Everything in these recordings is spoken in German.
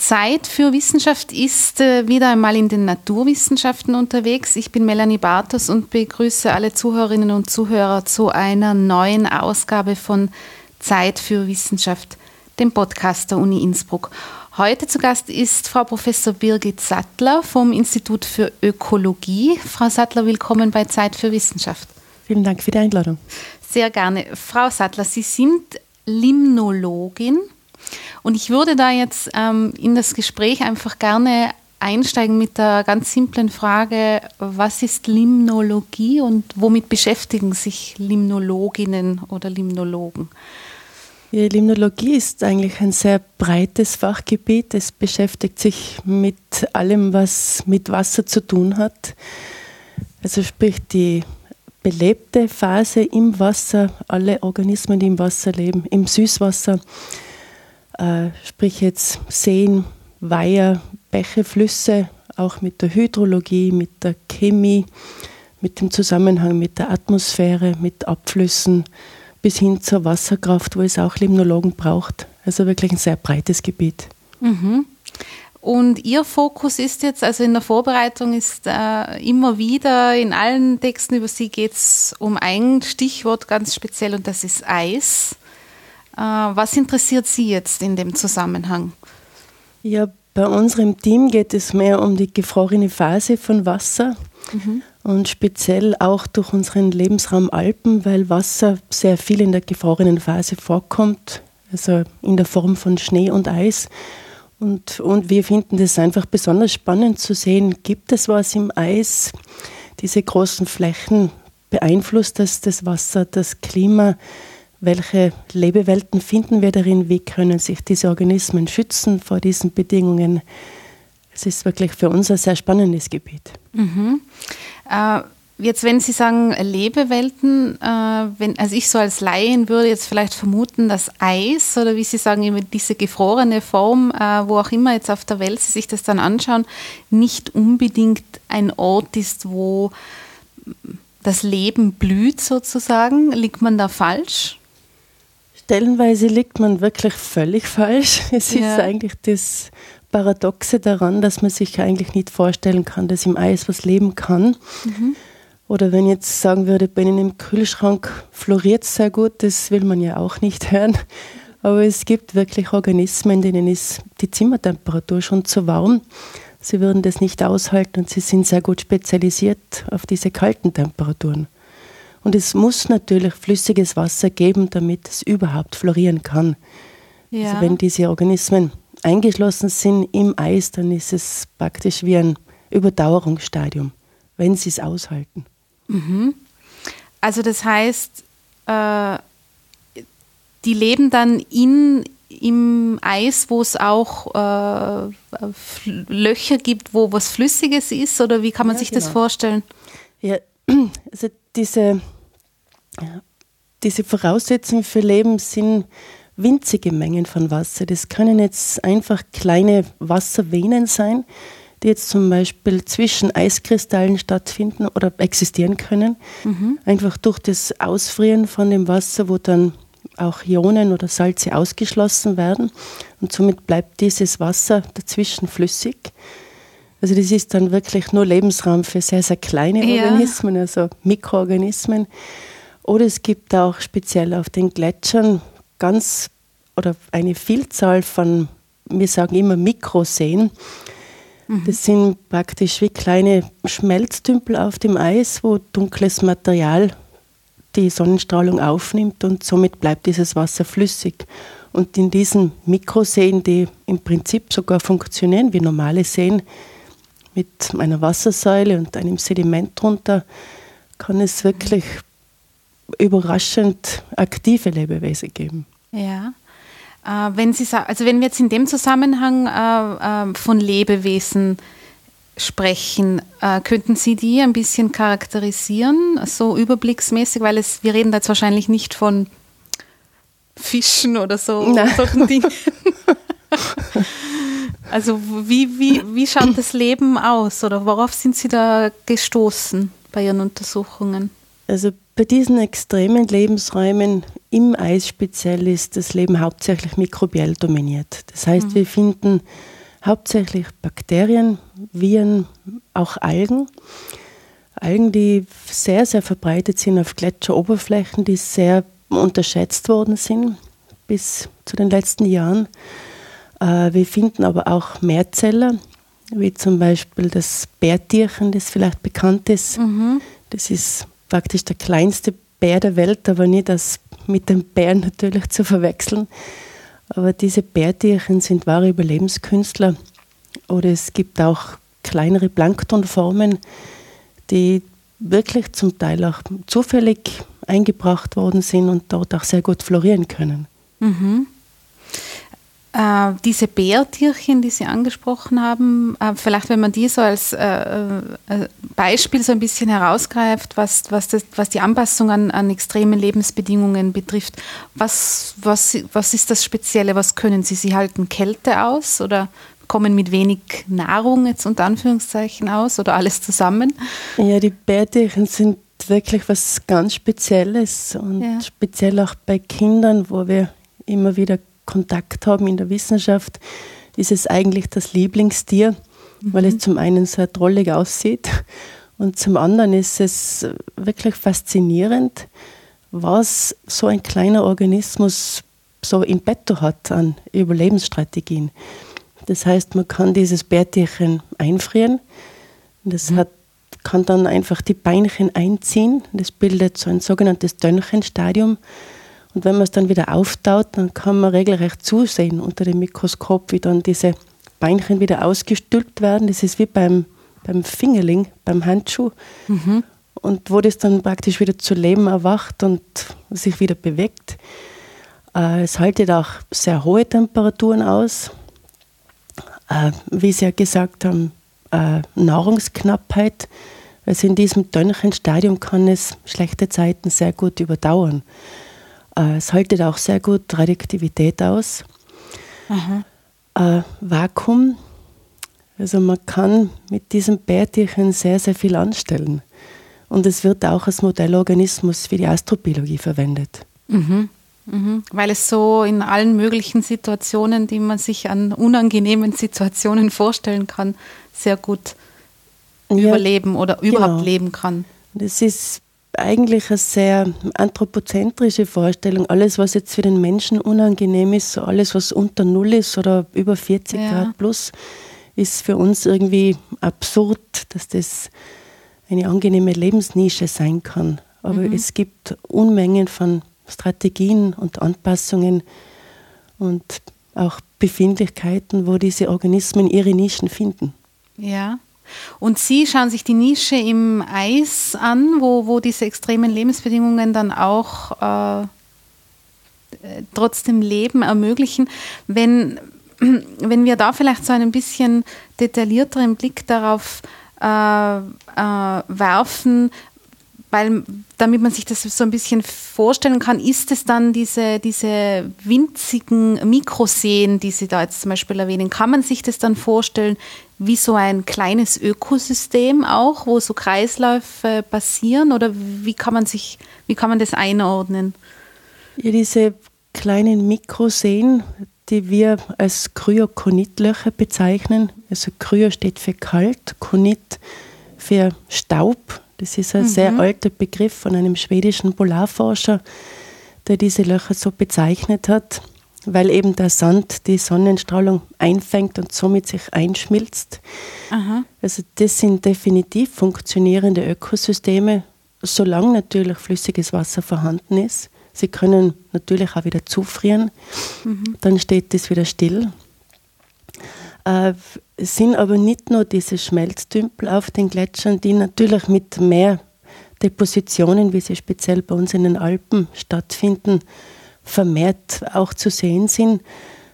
Zeit für Wissenschaft ist äh, wieder einmal in den Naturwissenschaften unterwegs. Ich bin Melanie Bartos und begrüße alle Zuhörerinnen und Zuhörer zu einer neuen Ausgabe von Zeit für Wissenschaft, dem Podcast der Uni Innsbruck. Heute zu Gast ist Frau Professor Birgit Sattler vom Institut für Ökologie. Frau Sattler, willkommen bei Zeit für Wissenschaft. Vielen Dank für die Einladung. Sehr gerne. Frau Sattler, Sie sind Limnologin. Und ich würde da jetzt ähm, in das Gespräch einfach gerne einsteigen mit der ganz simplen Frage, was ist Limnologie und womit beschäftigen sich Limnologinnen oder Limnologen? Ja, Limnologie ist eigentlich ein sehr breites Fachgebiet. Es beschäftigt sich mit allem, was mit Wasser zu tun hat. Also sprich die belebte Phase im Wasser, alle Organismen, die im Wasser leben, im Süßwasser, äh, sprich jetzt Seen, Weiher, Bäche, Flüsse, auch mit der Hydrologie, mit der Chemie, mit dem Zusammenhang mit der Atmosphäre, mit Abflüssen bis hin zur Wasserkraft, wo es auch Limnologen braucht. Also wirklich ein sehr breites Gebiet. Mhm. Und Ihr Fokus ist jetzt, also in der Vorbereitung ist äh, immer wieder in allen Texten über Sie geht es um ein Stichwort ganz speziell und das ist Eis. Äh, was interessiert Sie jetzt in dem Zusammenhang? Ja, bei unserem Team geht es mehr um die gefrorene Phase von Wasser mhm. und speziell auch durch unseren Lebensraum Alpen, weil Wasser sehr viel in der gefrorenen Phase vorkommt, also in der Form von Schnee und Eis. Und, und wir finden das einfach besonders spannend zu sehen, gibt es was im Eis, diese großen Flächen, beeinflusst das das Wasser, das Klima? Welche Lebewelten finden wir darin? Wie können sich diese Organismen schützen vor diesen Bedingungen? Es ist wirklich für uns ein sehr spannendes Gebiet. Mhm. Äh, jetzt, wenn Sie sagen Lebewelten, äh, wenn, also ich so als Laien würde jetzt vielleicht vermuten, dass Eis oder wie Sie sagen, diese gefrorene Form, äh, wo auch immer jetzt auf der Welt Sie sich das dann anschauen, nicht unbedingt ein Ort ist, wo das Leben blüht sozusagen. Liegt man da falsch? Stellenweise liegt man wirklich völlig falsch. Es ja. ist eigentlich das Paradoxe daran, dass man sich eigentlich nicht vorstellen kann, dass im Eis was leben kann. Mhm. Oder wenn ich jetzt sagen würde, bei Ihnen im Kühlschrank floriert es sehr gut, das will man ja auch nicht hören. Aber es gibt wirklich Organismen, denen ist die Zimmertemperatur schon zu warm. Sie würden das nicht aushalten und sie sind sehr gut spezialisiert auf diese kalten Temperaturen. Und es muss natürlich flüssiges Wasser geben, damit es überhaupt florieren kann. Also ja. Also wenn diese Organismen eingeschlossen sind im Eis, dann ist es praktisch wie ein Überdauerungsstadium, wenn sie es aushalten. Mhm. Also das heißt, äh, die leben dann in, im Eis, wo es auch äh, Löcher gibt, wo was Flüssiges ist? Oder wie kann man ja, sich genau. das vorstellen? Ja, also diese, diese Voraussetzungen für Leben sind winzige Mengen von Wasser. Das können jetzt einfach kleine Wasservenen sein, die jetzt zum Beispiel zwischen Eiskristallen stattfinden oder existieren können. Mhm. Einfach durch das Ausfrieren von dem Wasser, wo dann auch Ionen oder Salze ausgeschlossen werden. Und somit bleibt dieses Wasser dazwischen flüssig. Also das ist dann wirklich nur Lebensraum für sehr, sehr kleine ja. Organismen, also Mikroorganismen. Oder es gibt auch speziell auf den Gletschern ganz oder eine Vielzahl von, wir sagen immer Mikroseen. Mhm. Das sind praktisch wie kleine Schmelztümpel auf dem Eis, wo dunkles Material die Sonnenstrahlung aufnimmt und somit bleibt dieses Wasser flüssig. Und in diesen Mikroseen, die im Prinzip sogar funktionieren wie normale Seen, mit einer Wassersäule und einem Sediment drunter kann es wirklich überraschend aktive Lebewesen geben. Ja. Äh, wenn Sie also wenn wir jetzt in dem Zusammenhang äh, äh, von Lebewesen sprechen, äh, könnten Sie die ein bisschen charakterisieren, so überblicksmäßig, weil es, wir reden da jetzt wahrscheinlich nicht von Fischen oder so solchen Dingen. Also wie, wie, wie schaut das Leben aus oder worauf sind Sie da gestoßen bei Ihren Untersuchungen? Also bei diesen extremen Lebensräumen im Eis speziell ist das Leben hauptsächlich mikrobiell dominiert. Das heißt, mhm. wir finden hauptsächlich Bakterien, Viren, auch Algen. Algen, die sehr, sehr verbreitet sind auf Gletscheroberflächen, die sehr unterschätzt worden sind bis zu den letzten Jahren. Äh, wir finden aber auch Mehrzeller, wie zum Beispiel das Bärtierchen, das vielleicht bekannt ist. Mhm. Das ist praktisch der kleinste Bär der Welt, aber nicht das mit dem Bären natürlich zu verwechseln. Aber diese Bärtierchen sind wahre Überlebenskünstler. Oder es gibt auch kleinere Planktonformen, die wirklich zum Teil auch zufällig eingebracht worden sind und dort auch sehr gut florieren können. Mhm. Äh, diese Bärtierchen, die Sie angesprochen haben, äh, vielleicht wenn man die so als äh, äh Beispiel so ein bisschen herausgreift, was, was, das, was die Anpassung an, an extremen Lebensbedingungen betrifft, was, was, was ist das Spezielle, was können Sie? Sie halten Kälte aus oder kommen mit wenig Nahrung jetzt unter Anführungszeichen aus oder alles zusammen? Ja, die Bärtierchen sind wirklich was ganz Spezielles und ja. speziell auch bei Kindern, wo wir immer wieder Kontakt haben in der Wissenschaft, ist es eigentlich das Lieblingstier, mhm. weil es mhm. zum einen sehr drollig aussieht und zum anderen ist es wirklich faszinierend, was so ein kleiner Organismus so im Petto hat an Überlebensstrategien. Das heißt, man kann dieses Bärtierchen einfrieren. Das mhm. hat, kann dann einfach die Beinchen einziehen. Das bildet so ein sogenanntes Dönnchenstadium. Und wenn man es dann wieder auftaut, dann kann man regelrecht zusehen unter dem Mikroskop, wie dann diese Beinchen wieder ausgestülpt werden. Das ist wie beim, beim Fingerling, beim Handschuh. Mhm. Und wo das dann praktisch wieder zu Leben erwacht und sich wieder bewegt. Äh, es haltet auch sehr hohe Temperaturen aus. Äh, wie Sie ja gesagt haben, äh, Nahrungsknappheit. Also in diesem Dönnchenstadium kann es schlechte Zeiten sehr gut überdauern. Äh, es haltet auch sehr gut Radioaktivität aus. Äh, Vakuum, also man kann mit diesem Bärtierchen sehr, sehr viel anstellen. Und es wird auch als Modellorganismus für die Astrobiologie verwendet. Mhm. Mhm. Weil es so in allen möglichen Situationen, die man sich an unangenehmen Situationen vorstellen kann, sehr gut ja, überleben oder überhaupt genau. leben kann. Das ist eigentlich eine sehr anthropozentrische Vorstellung. Alles, was jetzt für den Menschen unangenehm ist, alles, was unter Null ist oder über 40 ja. Grad plus, ist für uns irgendwie absurd, dass das eine angenehme Lebensnische sein kann. Aber mhm. es gibt Unmengen von Strategien und Anpassungen und auch Befindlichkeiten, wo diese Organismen ihre Nischen finden. Ja. Und Sie schauen sich die Nische im Eis an, wo, wo diese extremen Lebensbedingungen dann auch äh, trotzdem Leben ermöglichen. Wenn, wenn wir da vielleicht so einen bisschen detaillierteren Blick darauf äh, äh, werfen, weil damit man sich das so ein bisschen vorstellen kann, ist es dann diese, diese winzigen Mikroseen, die Sie da jetzt zum Beispiel erwähnen, kann man sich das dann vorstellen wie so ein kleines Ökosystem auch, wo so Kreisläufe passieren oder wie kann man sich, wie kann man das einordnen? Ja, diese kleinen Mikroseen, die wir als Kryokonitlöcher bezeichnen. Also Kryo steht für kalt, Konit für Staub. Das ist ein mhm. sehr alter Begriff von einem schwedischen Polarforscher, der diese Löcher so bezeichnet hat weil eben der Sand die Sonnenstrahlung einfängt und somit sich einschmilzt. Aha. Also das sind definitiv funktionierende Ökosysteme, solange natürlich flüssiges Wasser vorhanden ist. Sie können natürlich auch wieder zufrieren, mhm. dann steht das wieder still. Äh, es sind aber nicht nur diese Schmelztümpel auf den Gletschern, die natürlich mit mehr Depositionen, wie sie speziell bei uns in den Alpen stattfinden, vermehrt auch zu sehen sind,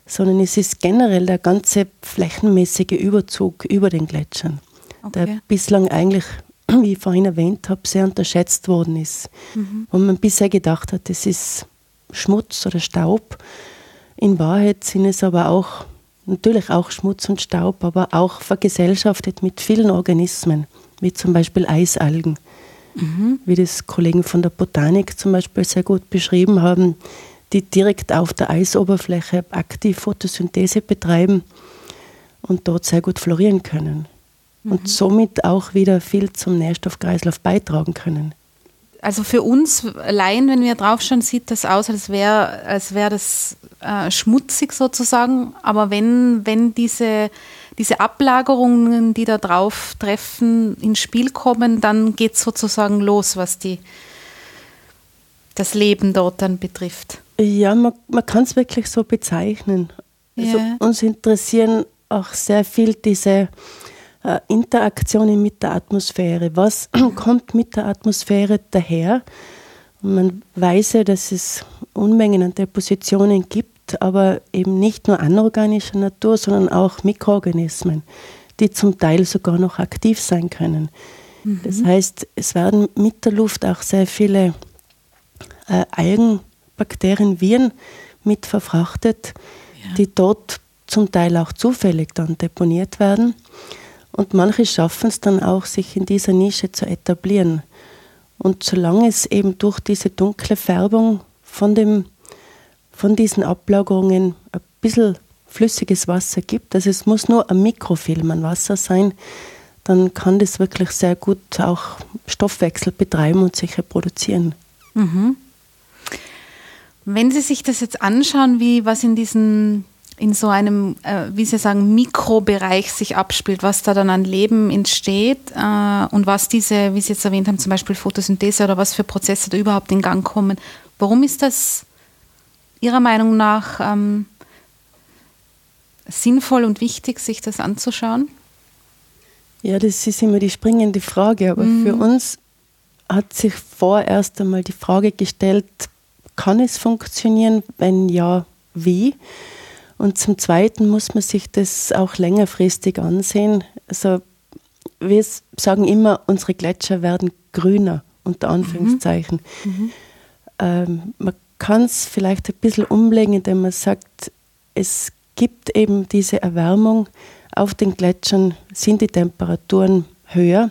sondern es ist generell der ganze flächenmäßige Überzug über den Gletschern, okay. der bislang eigentlich, wie ich vorhin erwähnt habe, sehr unterschätzt worden ist. Mhm. Wo man bisher gedacht hat, das ist Schmutz oder Staub. In Wahrheit sind es aber auch, natürlich auch Schmutz und Staub, aber auch vergesellschaftet mit vielen Organismen, wie zum Beispiel Eisalgen. Mhm. Wie das Kollegen von der Botanik zum Beispiel sehr gut beschrieben haben, die direkt auf der Eisoberfläche aktiv Photosynthese betreiben. und dort sehr gut florieren können mhm. und somit auch wieder viel zum Nährstoffkreislauf beitragen können. Also für uns Laien, wenn wir draufschauen, sieht das aus, als wäre als wär das äh, schmutzig sozusagen. Aber wenn, wenn diese, diese Ablagerungen, die da drauf treffen, ins Spiel kommen, dann geht es sozusagen los, was die, das Leben dort dann betrifft. Ja, man, man kann es wirklich so bezeichnen. Also ja. uns interessieren auch sehr viel diese äh, Interaktionen mit der Atmosphäre. Was kommt mit der Atmosphäre daher? Man weiß ja, dass es Unmengen an Depositionen gibt, aber eben nicht nur anorganischer Natur, sondern auch Mikroorganismen, die zum Teil sogar noch aktiv sein können. Mhm. Das heißt, es werden mit der Luft auch sehr viele äh, Algen, Bakterien, Viren mit verfrachtet, ja. die dort zum Teil auch zufällig dann deponiert werden. Und manche schaffen es dann auch, sich in dieser Nische zu etablieren. Und solange es eben durch diese dunkle Färbung von, dem, von diesen Ablagerungen ein bisschen flüssiges Wasser gibt, also es muss nur ein Mikrofilm an Wasser sein, dann kann das wirklich sehr gut auch Stoffwechsel betreiben und sich reproduzieren. Mhm. Wenn Sie sich das jetzt anschauen, wie was in diesen in so einem, äh, wie Sie sagen, Mikrobereich sich abspielt, was da dann an Leben entsteht äh, und was diese, wie Sie jetzt erwähnt haben, zum Beispiel Photosynthese oder was für Prozesse da überhaupt in Gang kommen. Warum ist das Ihrer Meinung nach ähm, sinnvoll und wichtig, sich das anzuschauen? Ja, das ist immer die springende Frage, aber mhm. für uns hat sich vorerst einmal die Frage gestellt, kann es funktionieren? Wenn ja, wie? Und zum Zweiten muss man sich das auch längerfristig ansehen. Also wir sagen immer, unsere Gletscher werden grüner, unter Anführungszeichen. Mhm. Ähm, man kann es vielleicht ein bisschen umlegen, indem man sagt, es gibt eben diese Erwärmung. Auf den Gletschern sind die Temperaturen höher.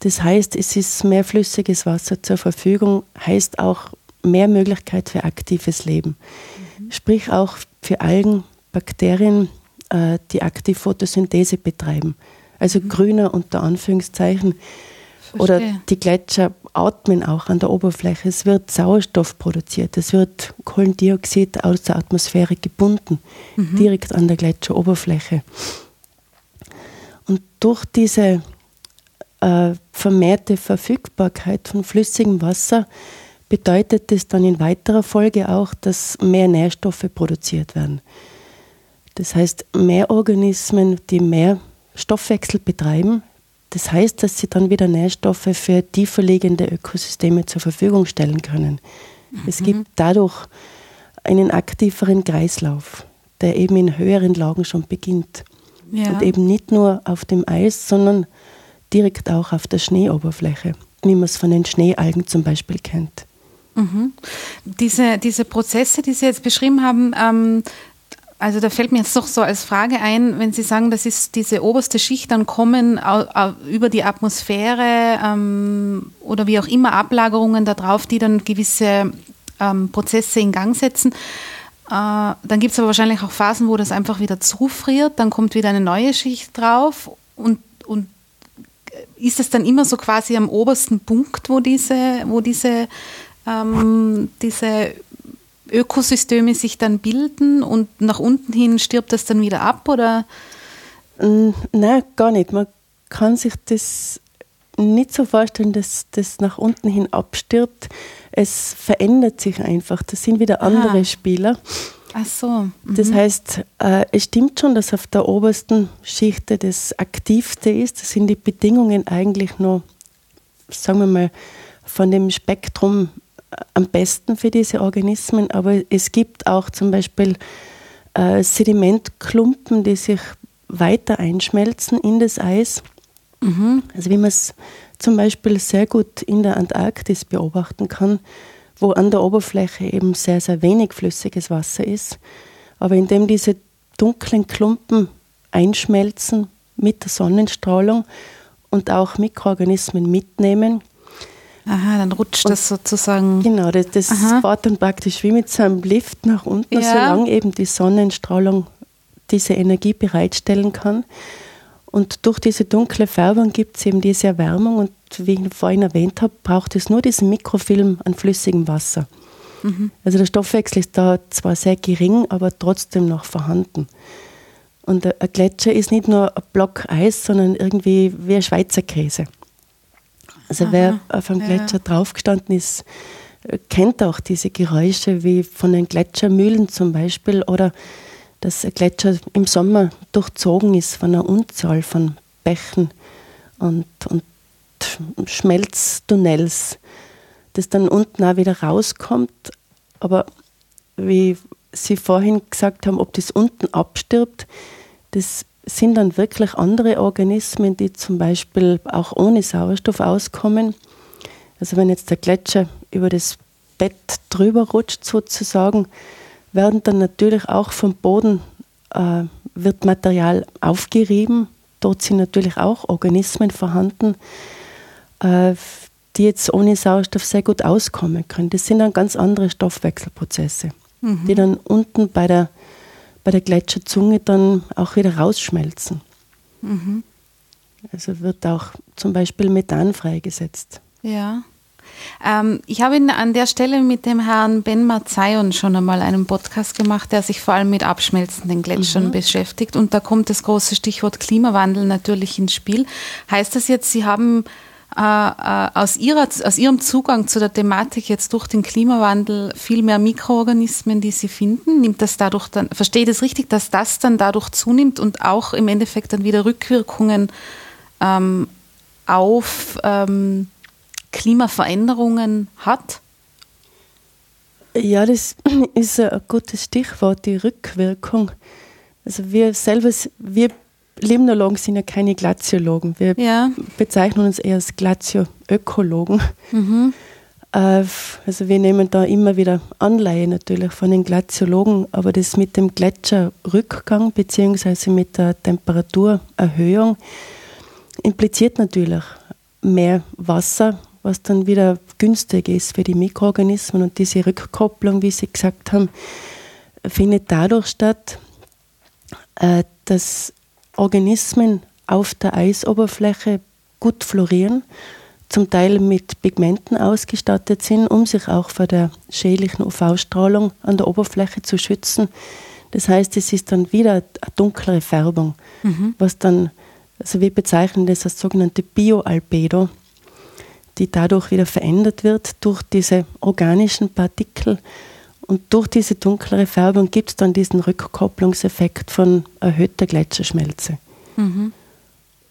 Das heißt, es ist mehr flüssiges Wasser zur Verfügung, heißt auch mehr Möglichkeit für aktives Leben. Mhm. Sprich auch für Algen, Bakterien, äh, die aktiv Photosynthese betreiben. Also mhm. grüner unter Anführungszeichen. Verstehe. Oder die Gletscher atmen auch an der Oberfläche. Es wird Sauerstoff produziert, es wird Kohlendioxid aus der Atmosphäre gebunden, mhm. direkt an der Gletscheroberfläche. Und durch diese äh, vermehrte Verfügbarkeit von flüssigem Wasser bedeutet es dann in weiterer Folge auch, dass mehr Nährstoffe produziert werden. Das heißt, mehr Organismen, die mehr Stoffwechsel betreiben, das heißt, dass sie dann wieder Nährstoffe für tiefer liegende Ökosysteme zur Verfügung stellen können. Mhm. Es gibt dadurch einen aktiveren Kreislauf, der eben in höheren Lagen schon beginnt. Ja. Und eben nicht nur auf dem Eis, sondern direkt auch auf der Schneeoberfläche, wie man es von den Schneealgen zum Beispiel kennt. Mhm. Diese, diese Prozesse, die Sie jetzt beschrieben haben, ähm, also da fällt mir jetzt doch so als Frage ein, wenn Sie sagen, das ist diese oberste Schicht, dann kommen über die Atmosphäre ähm, oder wie auch immer Ablagerungen darauf, die dann gewisse ähm, Prozesse in Gang setzen. Äh, dann gibt es aber wahrscheinlich auch Phasen, wo das einfach wieder zufriert, dann kommt wieder eine neue Schicht drauf und, und ist es dann immer so quasi am obersten Punkt, wo diese, wo diese ähm, diese Ökosysteme sich dann bilden und nach unten hin stirbt das dann wieder ab oder? Mm, nein, gar nicht. Man kann sich das nicht so vorstellen, dass das nach unten hin abstirbt. Es verändert sich einfach. Das sind wieder andere Aha. Spieler. Ach so. Mhm. Das heißt, äh, es stimmt schon, dass auf der obersten Schicht das Aktivste ist. Das sind die Bedingungen eigentlich nur, sagen wir mal, von dem Spektrum am besten für diese Organismen, aber es gibt auch zum Beispiel äh, Sedimentklumpen, die sich weiter einschmelzen in das Eis. Mhm. Also wie man es zum Beispiel sehr gut in der Antarktis beobachten kann, wo an der Oberfläche eben sehr, sehr wenig flüssiges Wasser ist. Aber indem diese dunklen Klumpen einschmelzen mit der Sonnenstrahlung und auch Mikroorganismen mitnehmen, Aha, dann rutscht und das sozusagen. Genau, das, das fährt dann praktisch wie mit so einem Lift nach unten, ja. solange eben die Sonnenstrahlung diese Energie bereitstellen kann. Und durch diese dunkle Färbung gibt es eben diese Erwärmung und wie ich vorhin erwähnt habe, braucht es nur diesen Mikrofilm an flüssigem Wasser. Mhm. Also der Stoffwechsel ist da zwar sehr gering, aber trotzdem noch vorhanden. Und ein Gletscher ist nicht nur ein Block Eis, sondern irgendwie wie ein Schweizer Käse. Also Aha, wer auf einem Gletscher ja. draufgestanden ist, kennt auch diese Geräusche wie von den Gletschermühlen zum Beispiel oder dass ein Gletscher im Sommer durchzogen ist von einer Unzahl von Bächen und, und Schmelztunnels, das dann unten auch wieder rauskommt. Aber wie Sie vorhin gesagt haben, ob das unten abstirbt, das sind dann wirklich andere Organismen, die zum Beispiel auch ohne Sauerstoff auskommen. Also wenn jetzt der Gletscher über das Bett drüber rutscht sozusagen, werden dann natürlich auch vom Boden äh, wird Material aufgerieben. Dort sind natürlich auch Organismen vorhanden, äh, die jetzt ohne Sauerstoff sehr gut auskommen können. Das sind dann ganz andere Stoffwechselprozesse, mhm. die dann unten bei der, bei der Gletscherzunge dann auch wieder rausschmelzen. Mhm. Also wird auch zum Beispiel Methan freigesetzt. Ja. Ähm, ich habe an der Stelle mit dem Herrn Ben Marzayon schon einmal einen Podcast gemacht, der sich vor allem mit abschmelzenden Gletschern mhm. beschäftigt. Und da kommt das große Stichwort Klimawandel natürlich ins Spiel. Heißt das jetzt, Sie haben aus, ihrer, aus Ihrem Zugang zu der Thematik jetzt durch den Klimawandel viel mehr Mikroorganismen, die Sie finden? Nimmt das dadurch dann, verstehe ich das richtig, dass das dann dadurch zunimmt und auch im Endeffekt dann wieder Rückwirkungen ähm, auf ähm, Klimaveränderungen hat? Ja, das ist ein gutes Stichwort, die Rückwirkung. Also wir selber, wir Limnologen sind ja keine Glaziologen. Wir ja. bezeichnen uns eher als Glazioökologen. Mhm. Äh, also wir nehmen da immer wieder Anleihe natürlich von den Glaziologen, aber das mit dem Gletscherrückgang bzw. mit der Temperaturerhöhung impliziert natürlich mehr Wasser, was dann wieder günstig ist für die Mikroorganismen. Und diese Rückkopplung, wie Sie gesagt haben, findet dadurch statt, äh, dass Organismen auf der Eisoberfläche gut florieren, zum Teil mit Pigmenten ausgestattet sind, um sich auch vor der schädlichen UV-Strahlung an der Oberfläche zu schützen. Das heißt, es ist dann wieder eine dunklere Färbung, mhm. was dann, also wir bezeichnen das als sogenannte Bioalbedo die dadurch wieder verändert wird durch diese organischen Partikel. Und durch diese dunklere Färbung gibt es dann diesen Rückkopplungseffekt von erhöhter Gletscherschmelze. Mhm.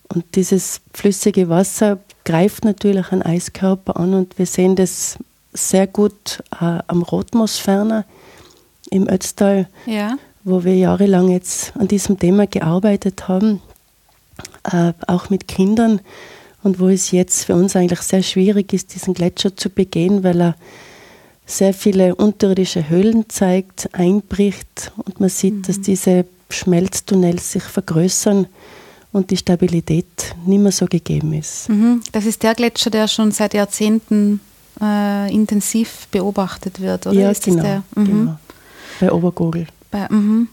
Und dieses flüssige Wasser greift natürlich einen Eiskörper an und wir sehen das sehr gut äh, am Rotmoosferner im Ötztal, ja. wo wir jahrelang jetzt an diesem Thema gearbeitet haben, äh, auch mit Kindern und wo es jetzt für uns eigentlich sehr schwierig ist, diesen Gletscher zu begehen, weil er sehr viele unterirdische Höhlen zeigt, einbricht und man sieht, mhm. dass diese Schmelztunnels sich vergrößern und die Stabilität nicht mehr so gegeben ist. Mhm. Das ist der Gletscher, der schon seit Jahrzehnten äh, intensiv beobachtet wird, oder? Ja, ist genau, der, mhm. genau. Bei Obergogel. Bei, mhm.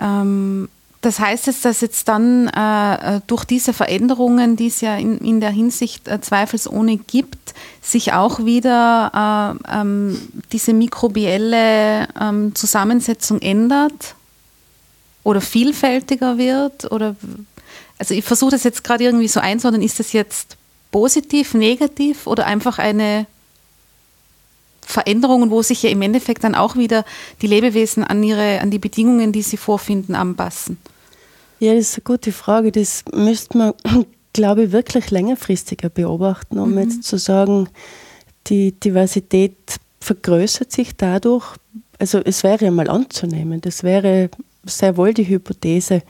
ähm, das heißt jetzt, dass jetzt dann äh, durch diese Veränderungen, die es ja in, in der Hinsicht äh, zweifelsohne gibt, sich auch wieder äh, ähm, diese mikrobielle ähm, Zusammensetzung ändert oder vielfältiger wird? Oder also ich versuche das jetzt gerade irgendwie so einzuordnen, ist das jetzt positiv, negativ oder einfach eine Veränderung, wo sich ja im Endeffekt dann auch wieder die Lebewesen an ihre, an die Bedingungen, die sie vorfinden, anpassen? Ja, das ist eine gute Frage. Das müsste man, glaube ich, wirklich längerfristiger beobachten, um mhm. jetzt zu sagen, die Diversität vergrößert sich dadurch. Also es wäre ja mal anzunehmen, das wäre sehr wohl die Hypothese,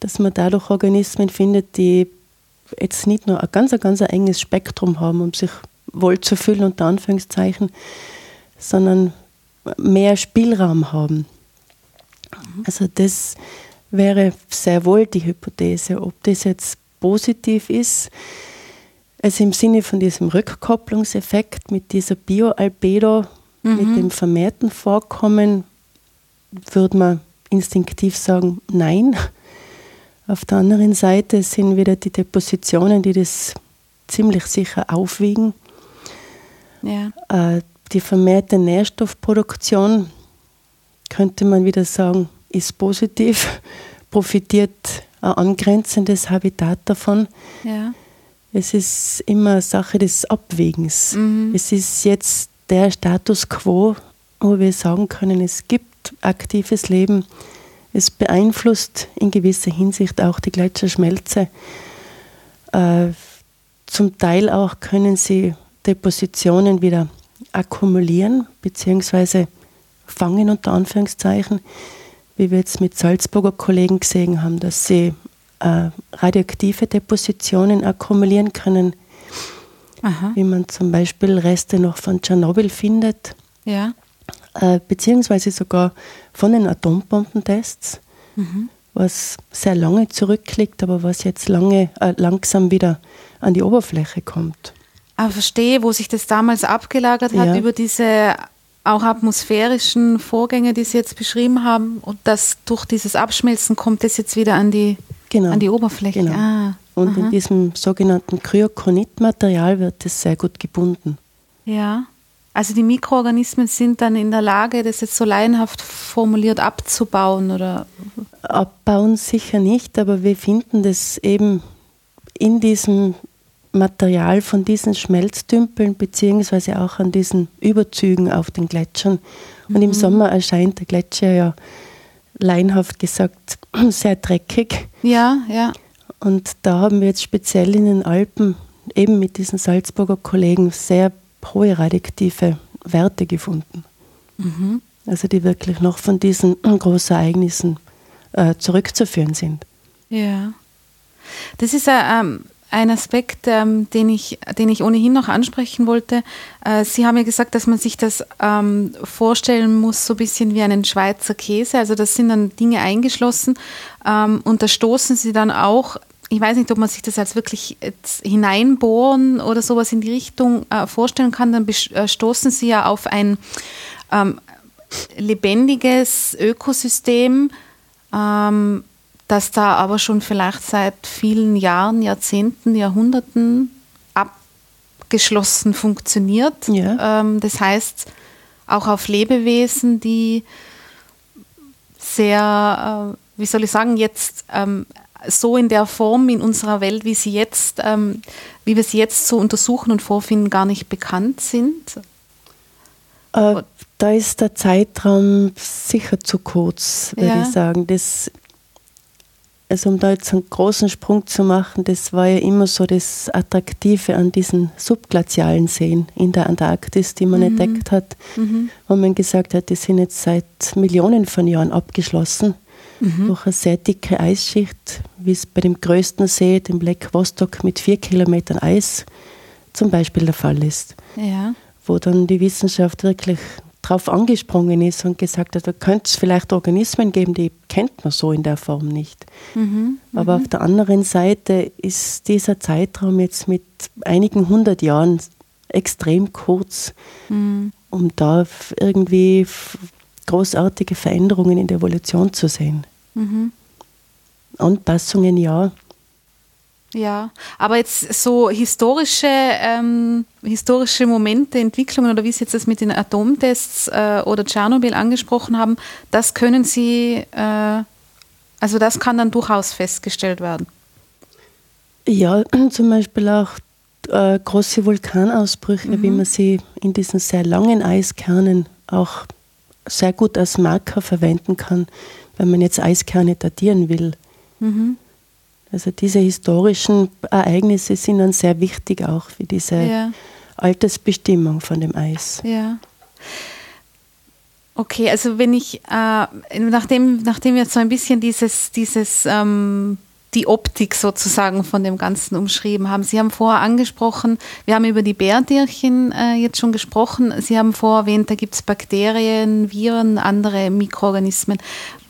dass man dadurch Organismen findet, die jetzt nicht nur ein ganz, ein ganz enges Spektrum haben, um sich wohl zu fühlen, unter Anführungszeichen, sondern mehr Spielraum haben. Mhm. Also das wäre sehr wohl die Hypothese. Ob das jetzt positiv ist, also im Sinne von diesem Rückkopplungseffekt mit dieser Bioalbedo, mhm. mit dem vermehrten Vorkommen, würde man instinktiv sagen, nein. Auf der anderen Seite sind wieder die Depositionen, die das ziemlich sicher aufwiegen. Ja. Äh, die vermehrte Nährstoffproduktion, könnte man wieder sagen, ist positiv, profitiert ein angrenzendes Habitat davon. Ja. Es ist immer Sache des Abwägens. Mhm. Es ist jetzt der Status quo, wo wir sagen können, es gibt aktives Leben. Es beeinflusst in gewisser Hinsicht auch die Gletscherschmelze. Äh, zum Teil auch können sie Depositionen wieder akkumulieren bzw. fangen unter Anführungszeichen, wie wir jetzt mit Salzburger Kollegen gesehen haben, dass sie äh, radioaktive Depositionen akkumulieren können, Aha. wie man zum Beispiel Reste noch von Tschernobyl findet, ja. äh, beziehungsweise sogar von den Atombombentests, mhm. was sehr lange zurückliegt, aber was jetzt lange, äh, langsam wieder an die Oberfläche kommt. Aber verstehe, wo sich das damals abgelagert hat, ja. über diese auch atmosphärischen Vorgänge, die Sie jetzt beschrieben haben, und dass durch dieses Abschmelzen kommt das jetzt wieder an die, genau. an die Oberfläche. Genau. Ah, und aha. in diesem sogenannten Kryokonit-Material wird es sehr gut gebunden. Ja, also die Mikroorganismen sind dann in der Lage, das jetzt so laienhaft formuliert abzubauen oder? Abbauen sicher nicht, aber wir finden das eben in diesem Material von diesen Schmelztümpeln beziehungsweise auch an diesen Überzügen auf den Gletschern. Und mhm. im Sommer erscheint der Gletscher ja leinhaft gesagt sehr dreckig. Ja, ja. Und da haben wir jetzt speziell in den Alpen eben mit diesen Salzburger Kollegen sehr hohe radioaktive Werte gefunden. Mhm. Also die wirklich noch von diesen Großereignissen äh, zurückzuführen sind. Ja. Das ist ein, ein Aspekt, ähm, den, ich, den ich ohnehin noch ansprechen wollte. Äh, Sie haben ja gesagt, dass man sich das ähm, vorstellen muss, so ein bisschen wie einen Schweizer Käse. Also das sind dann Dinge eingeschlossen ähm, und da stoßen Sie dann auch, ich weiß nicht, ob man sich das als wirklich hineinbohren oder sowas in die Richtung äh, vorstellen kann, dann äh, stoßen Sie ja auf ein ähm, lebendiges Ökosystem, ähm, das da aber schon vielleicht seit vielen Jahren, Jahrzehnten, Jahrhunderten abgeschlossen funktioniert. Ja. Ähm, das heißt, auch auf Lebewesen, die sehr, äh, wie soll ich sagen, jetzt ähm, so in der Form in unserer Welt, wie sie jetzt, ähm, wie wir sie jetzt so untersuchen und vorfinden, gar nicht bekannt sind? Äh, da ist der Zeitraum sicher zu kurz, würde ja. ich sagen. Das also um da jetzt einen großen Sprung zu machen, das war ja immer so das Attraktive an diesen subglazialen Seen in der Antarktis, die man mhm. entdeckt hat, mhm. wo man gesagt hat, die sind jetzt seit Millionen von Jahren abgeschlossen mhm. durch eine sehr dicke Eisschicht, wie es bei dem größten See, dem Black Vostok, mit vier Kilometern Eis zum Beispiel der Fall ist. Ja. Wo dann die Wissenschaft wirklich drauf angesprungen ist und gesagt hat, da könnte es vielleicht Organismen geben, die kennt man so in der Form nicht. Mhm, Aber mhm. auf der anderen Seite ist dieser Zeitraum jetzt mit einigen hundert Jahren extrem kurz, mhm. um da irgendwie großartige Veränderungen in der Evolution zu sehen. Mhm. Anpassungen ja, ja, aber jetzt so historische, ähm, historische Momente, Entwicklungen oder wie Sie jetzt das mit den Atomtests äh, oder Tschernobyl angesprochen haben, das können Sie, äh, also das kann dann durchaus festgestellt werden. Ja, zum Beispiel auch äh, große Vulkanausbrüche, mhm. wie man sie in diesen sehr langen Eiskernen auch sehr gut als Marker verwenden kann, wenn man jetzt Eiskerne datieren will. Mhm. Also diese historischen Ereignisse sind dann sehr wichtig auch für diese ja. Altersbestimmung von dem Eis. Ja. Okay, also wenn ich, äh, nachdem, nachdem wir so ein bisschen dieses, dieses ähm, die Optik sozusagen von dem Ganzen umschrieben haben. Sie haben vorher angesprochen, wir haben über die Bärtierchen äh, jetzt schon gesprochen. Sie haben vorher erwähnt, da gibt es Bakterien, Viren, andere Mikroorganismen.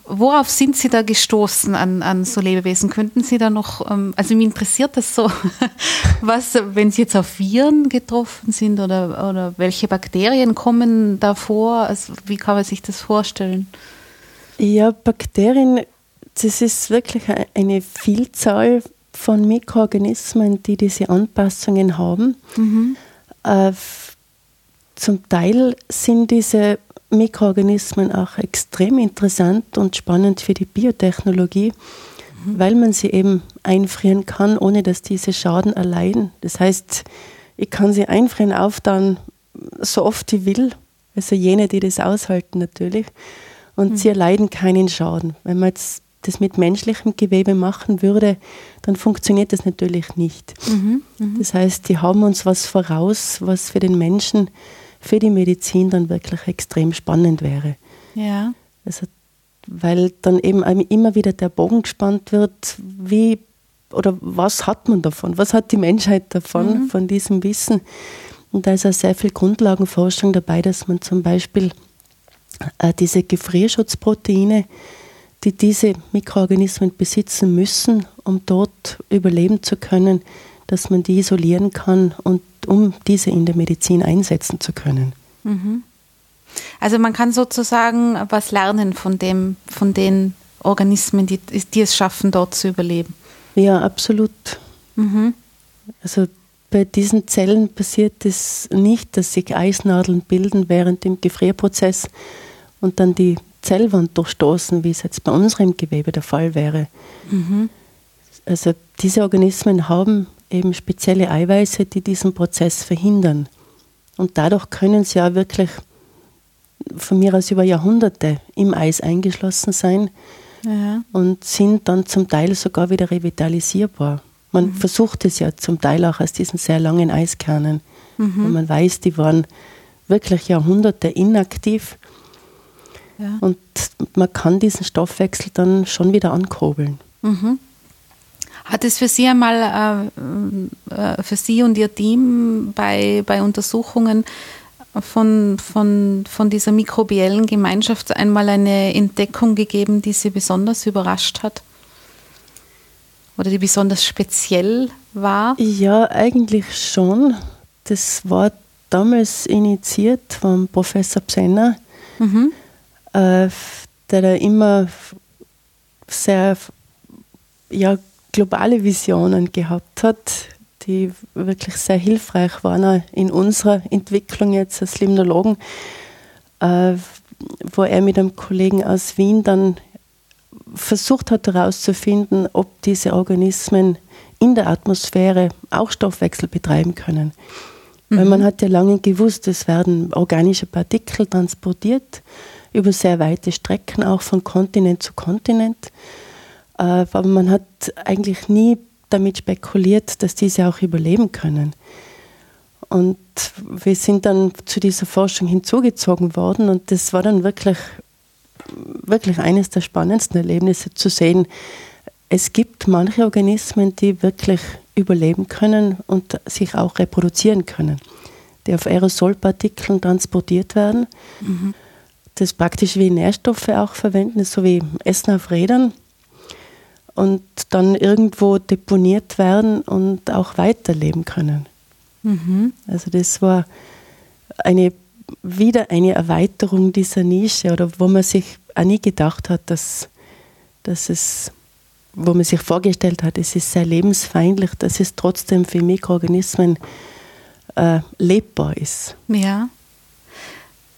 Worauf sind Sie da gestoßen an, an so Lebewesen? Könnten Sie da noch, ähm, also mich interessiert das so, was, wenn Sie jetzt auf Viren getroffen sind oder, oder welche Bakterien kommen da vor? Also wie kann man sich das vorstellen? Ja, Bakterien, das ist wirklich eine Vielzahl von Mikroorganismen, die diese Anpassungen haben. Mhm. Äh, zum Teil sind diese Mikroorganismen auch extrem interessant und spannend für die Biotechnologie, mhm. weil man sie eben einfrieren kann, ohne dass diese Schaden erleiden. Das heißt, ich kann sie einfrieren, auftauen, so oft ich will. Also jene, die das aushalten natürlich. Und mhm. sie erleiden keinen Schaden. Wenn man jetzt das mit menschlichem Gewebe machen würde, dann funktioniert das natürlich nicht. Mhm. Mhm. Das heißt, die haben uns was voraus, was für den Menschen, für die Medizin dann wirklich extrem spannend wäre. Ja. Also, weil dann eben immer wieder der Bogen gespannt wird, wie oder was hat man davon? Was hat die Menschheit davon, mhm. von diesem Wissen? Und da ist auch sehr viel Grundlagenforschung dabei, dass man zum Beispiel äh, diese Gefrierschutzproteine, die diese Mikroorganismen besitzen müssen, um dort überleben zu können, dass man die isolieren kann und um diese in der Medizin einsetzen zu können. Mhm. Also man kann sozusagen was lernen von dem, von den Organismen, die, die es schaffen, dort zu überleben. Ja, absolut. Mhm. Also bei diesen Zellen passiert es nicht, dass sich Eisnadeln bilden während dem Gefrierprozess und dann die Zellwand durchstoßen, wie es jetzt bei unserem Gewebe der Fall wäre. Mhm. Also diese Organismen haben eben spezielle Eiweiße, die diesen Prozess verhindern. Und dadurch können sie ja wirklich von mir aus über Jahrhunderte im Eis eingeschlossen sein ja. und sind dann zum Teil sogar wieder revitalisierbar. Man mhm. versucht es ja zum Teil auch aus diesen sehr langen Eiskernen. Mhm. Und man weiß, die waren wirklich Jahrhunderte inaktiv. Ja. Und man kann diesen Stoffwechsel dann schon wieder ankurbeln. Mhm. Hat es für Sie einmal, äh, äh, für Sie und Ihr Team bei, bei Untersuchungen von, von, von dieser mikrobiellen Gemeinschaft einmal eine Entdeckung gegeben, die Sie besonders überrascht hat? Oder die besonders speziell war? Ja, eigentlich schon. Das war damals initiiert vom Professor Psenner, mhm. äh, der da immer sehr ja, globale Visionen gehabt hat die wirklich sehr hilfreich waren in unserer Entwicklung jetzt als Limnologen, äh, wo er mit einem Kollegen aus Wien dann versucht hat herauszufinden, ob diese Organismen in der Atmosphäre auch Stoffwechsel betreiben können. Mhm. Weil man hat ja lange gewusst, es werden organische Partikel transportiert über sehr weite Strecken, auch von Kontinent zu Kontinent. Äh, aber man hat eigentlich nie damit spekuliert, dass diese auch überleben können. Und wir sind dann zu dieser Forschung hinzugezogen worden und das war dann wirklich, wirklich eines der spannendsten Erlebnisse zu sehen. Es gibt manche Organismen, die wirklich überleben können und sich auch reproduzieren können, die auf Aerosolpartikeln transportiert werden. Mhm. Das praktisch wie Nährstoffe auch verwenden, so wie Essen auf Rädern und dann irgendwo deponiert werden und auch weiterleben können. Mhm. Also das war eine, wieder eine Erweiterung dieser Nische oder wo man sich auch nie gedacht hat, dass, dass es, wo man sich vorgestellt hat, es ist sehr lebensfeindlich, dass es trotzdem für Mikroorganismen äh, lebbar ist. Ja.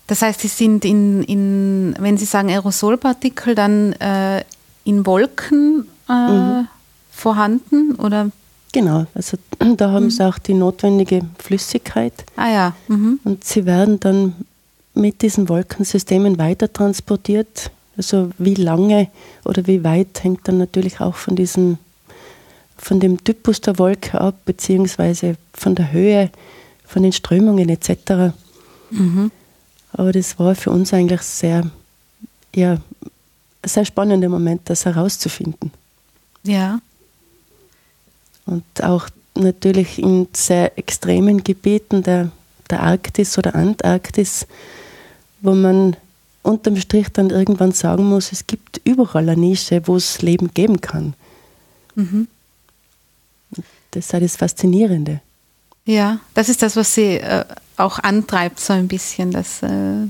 Das heißt, sie sind in, in wenn Sie sagen Aerosolpartikel, dann äh, in Wolken äh, mhm. vorhanden oder? Genau, also da haben mhm. sie auch die notwendige Flüssigkeit. Ah ja. Mhm. Und sie werden dann mit diesen Wolkensystemen weiter transportiert. Also wie lange oder wie weit hängt dann natürlich auch von diesem von dem Typus der Wolke ab, beziehungsweise von der Höhe, von den Strömungen etc. Mhm. Aber das war für uns eigentlich sehr, ja, sehr spannender Moment, das herauszufinden. Ja. Und auch natürlich in sehr extremen Gebieten der, der Arktis oder Antarktis, wo man unterm Strich dann irgendwann sagen muss, es gibt überall eine Nische, wo es Leben geben kann. Mhm. Das ist das Faszinierende. Ja, das ist das, was Sie äh, auch antreibt, so ein bisschen, dass, äh,